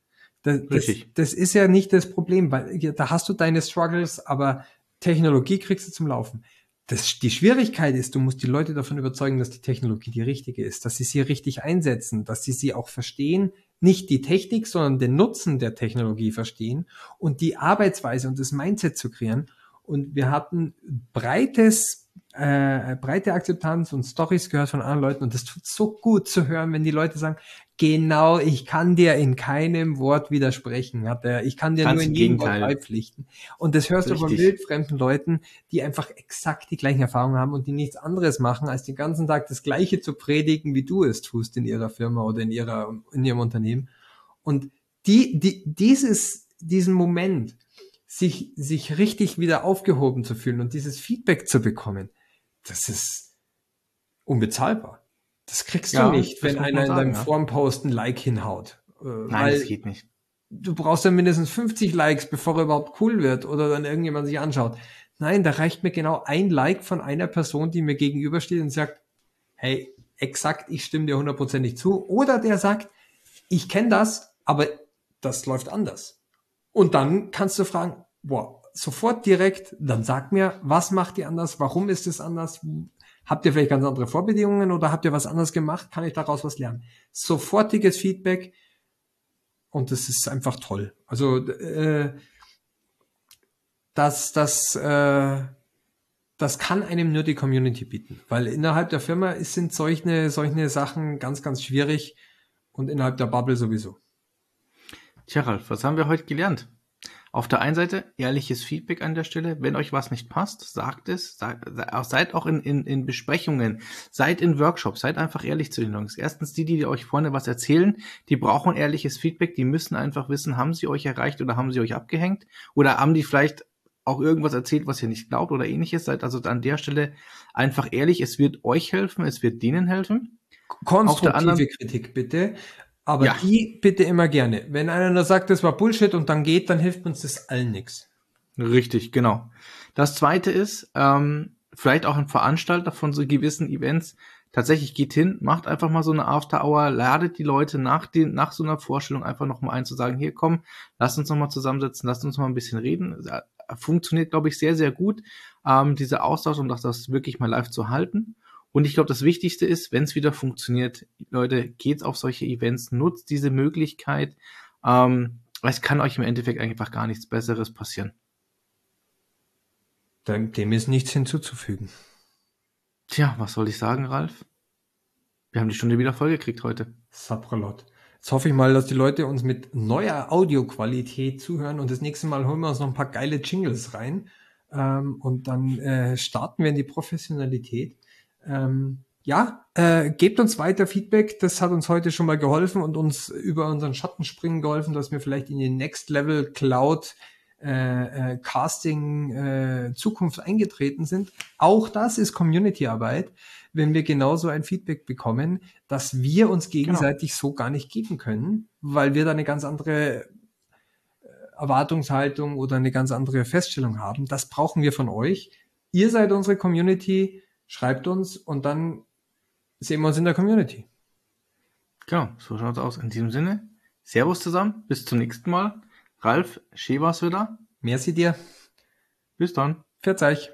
Das, das, das ist ja nicht das Problem, weil da hast du deine Struggles, aber Technologie kriegst du zum Laufen das, die Schwierigkeit ist, du musst die Leute davon überzeugen, dass die Technologie die richtige ist, dass sie sie richtig einsetzen, dass sie sie auch verstehen, nicht die Technik, sondern den Nutzen der Technologie verstehen und die Arbeitsweise und das Mindset zu kreieren. Und wir hatten breites äh, breite Akzeptanz und Stories gehört von anderen Leuten und das tut so gut zu hören, wenn die Leute sagen, genau, ich kann dir in keinem Wort widersprechen, hat er, ich kann dir Ganz nur in jedem Wort beipflichten. Und das hörst Richtig. du von wildfremden Leuten, die einfach exakt die gleichen Erfahrungen haben und die nichts anderes machen, als den ganzen Tag das Gleiche zu predigen, wie du es tust in ihrer Firma oder in ihrer, in ihrem Unternehmen. Und die, die, dieses, diesen Moment, sich, sich richtig wieder aufgehoben zu fühlen und dieses Feedback zu bekommen, das ist unbezahlbar. Das kriegst ja, du nicht, wenn einer in deinem ja. Formpost ein Like hinhaut. Äh, Nein, das geht nicht. Du brauchst dann mindestens 50 Likes, bevor er überhaupt cool wird oder dann irgendjemand sich anschaut. Nein, da reicht mir genau ein Like von einer Person, die mir gegenübersteht und sagt, hey, exakt, ich stimme dir hundertprozentig zu. Oder der sagt, ich kenne das, aber das läuft anders. Und dann kannst du fragen, boah, sofort direkt, dann sag mir, was macht ihr anders, warum ist es anders, habt ihr vielleicht ganz andere Vorbedingungen oder habt ihr was anderes gemacht, kann ich daraus was lernen. Sofortiges Feedback und das ist einfach toll. Also äh, das, das, äh, das kann einem nur die Community bieten, weil innerhalb der Firma sind solche, solche Sachen ganz, ganz schwierig und innerhalb der Bubble sowieso. Tja, Ralf, was haben wir heute gelernt? Auf der einen Seite ehrliches Feedback an der Stelle. Wenn euch was nicht passt, sagt es. Seid auch in, in, in Besprechungen, seid in Workshops, seid einfach ehrlich zu den Jungs. Erstens, die, die euch vorne was erzählen, die brauchen ehrliches Feedback. Die müssen einfach wissen, haben sie euch erreicht oder haben sie euch abgehängt? Oder haben die vielleicht auch irgendwas erzählt, was ihr nicht glaubt oder ähnliches? Seid also an der Stelle einfach ehrlich. Es wird euch helfen, es wird denen helfen. Konstruktive anderen, Kritik bitte. Aber ja. die bitte immer gerne. Wenn einer nur sagt, das war Bullshit und dann geht, dann hilft uns das allen nichts. Richtig, genau. Das zweite ist, ähm, vielleicht auch ein Veranstalter von so gewissen Events, tatsächlich geht hin, macht einfach mal so eine After-Hour, ladet die Leute nach, den, nach so einer Vorstellung einfach nochmal ein, zu sagen, hier komm, lass uns nochmal zusammensetzen, lass uns mal ein bisschen reden. Funktioniert, glaube ich, sehr, sehr gut, ähm, dieser Austausch, um das, das wirklich mal live zu halten. Und ich glaube, das Wichtigste ist, wenn es wieder funktioniert, Leute, geht auf solche Events, nutzt diese Möglichkeit. Ähm, es kann euch im Endeffekt einfach gar nichts Besseres passieren. Dem ist nichts hinzuzufügen. Tja, was soll ich sagen, Ralf? Wir haben die Stunde wieder vollgekriegt heute. Sapralot. Jetzt hoffe ich mal, dass die Leute uns mit neuer Audioqualität zuhören und das nächste Mal holen wir uns noch ein paar geile Jingles rein ähm, und dann äh, starten wir in die Professionalität. Ähm, ja, äh, gebt uns weiter Feedback. Das hat uns heute schon mal geholfen und uns über unseren Schatten springen geholfen, dass wir vielleicht in den Next Level Cloud äh, äh, Casting äh, Zukunft eingetreten sind. Auch das ist Community-Arbeit, wenn wir genauso ein Feedback bekommen, dass wir uns genau. gegenseitig genau. so gar nicht geben können, weil wir da eine ganz andere äh, Erwartungshaltung oder eine ganz andere Feststellung haben. Das brauchen wir von euch. Ihr seid unsere Community schreibt uns und dann sehen wir uns in der Community. Genau, so schaut's aus. In diesem Sinne, Servus zusammen, bis zum nächsten Mal. Ralf, schön war's wieder. Merci dir. Bis dann. Verzeih.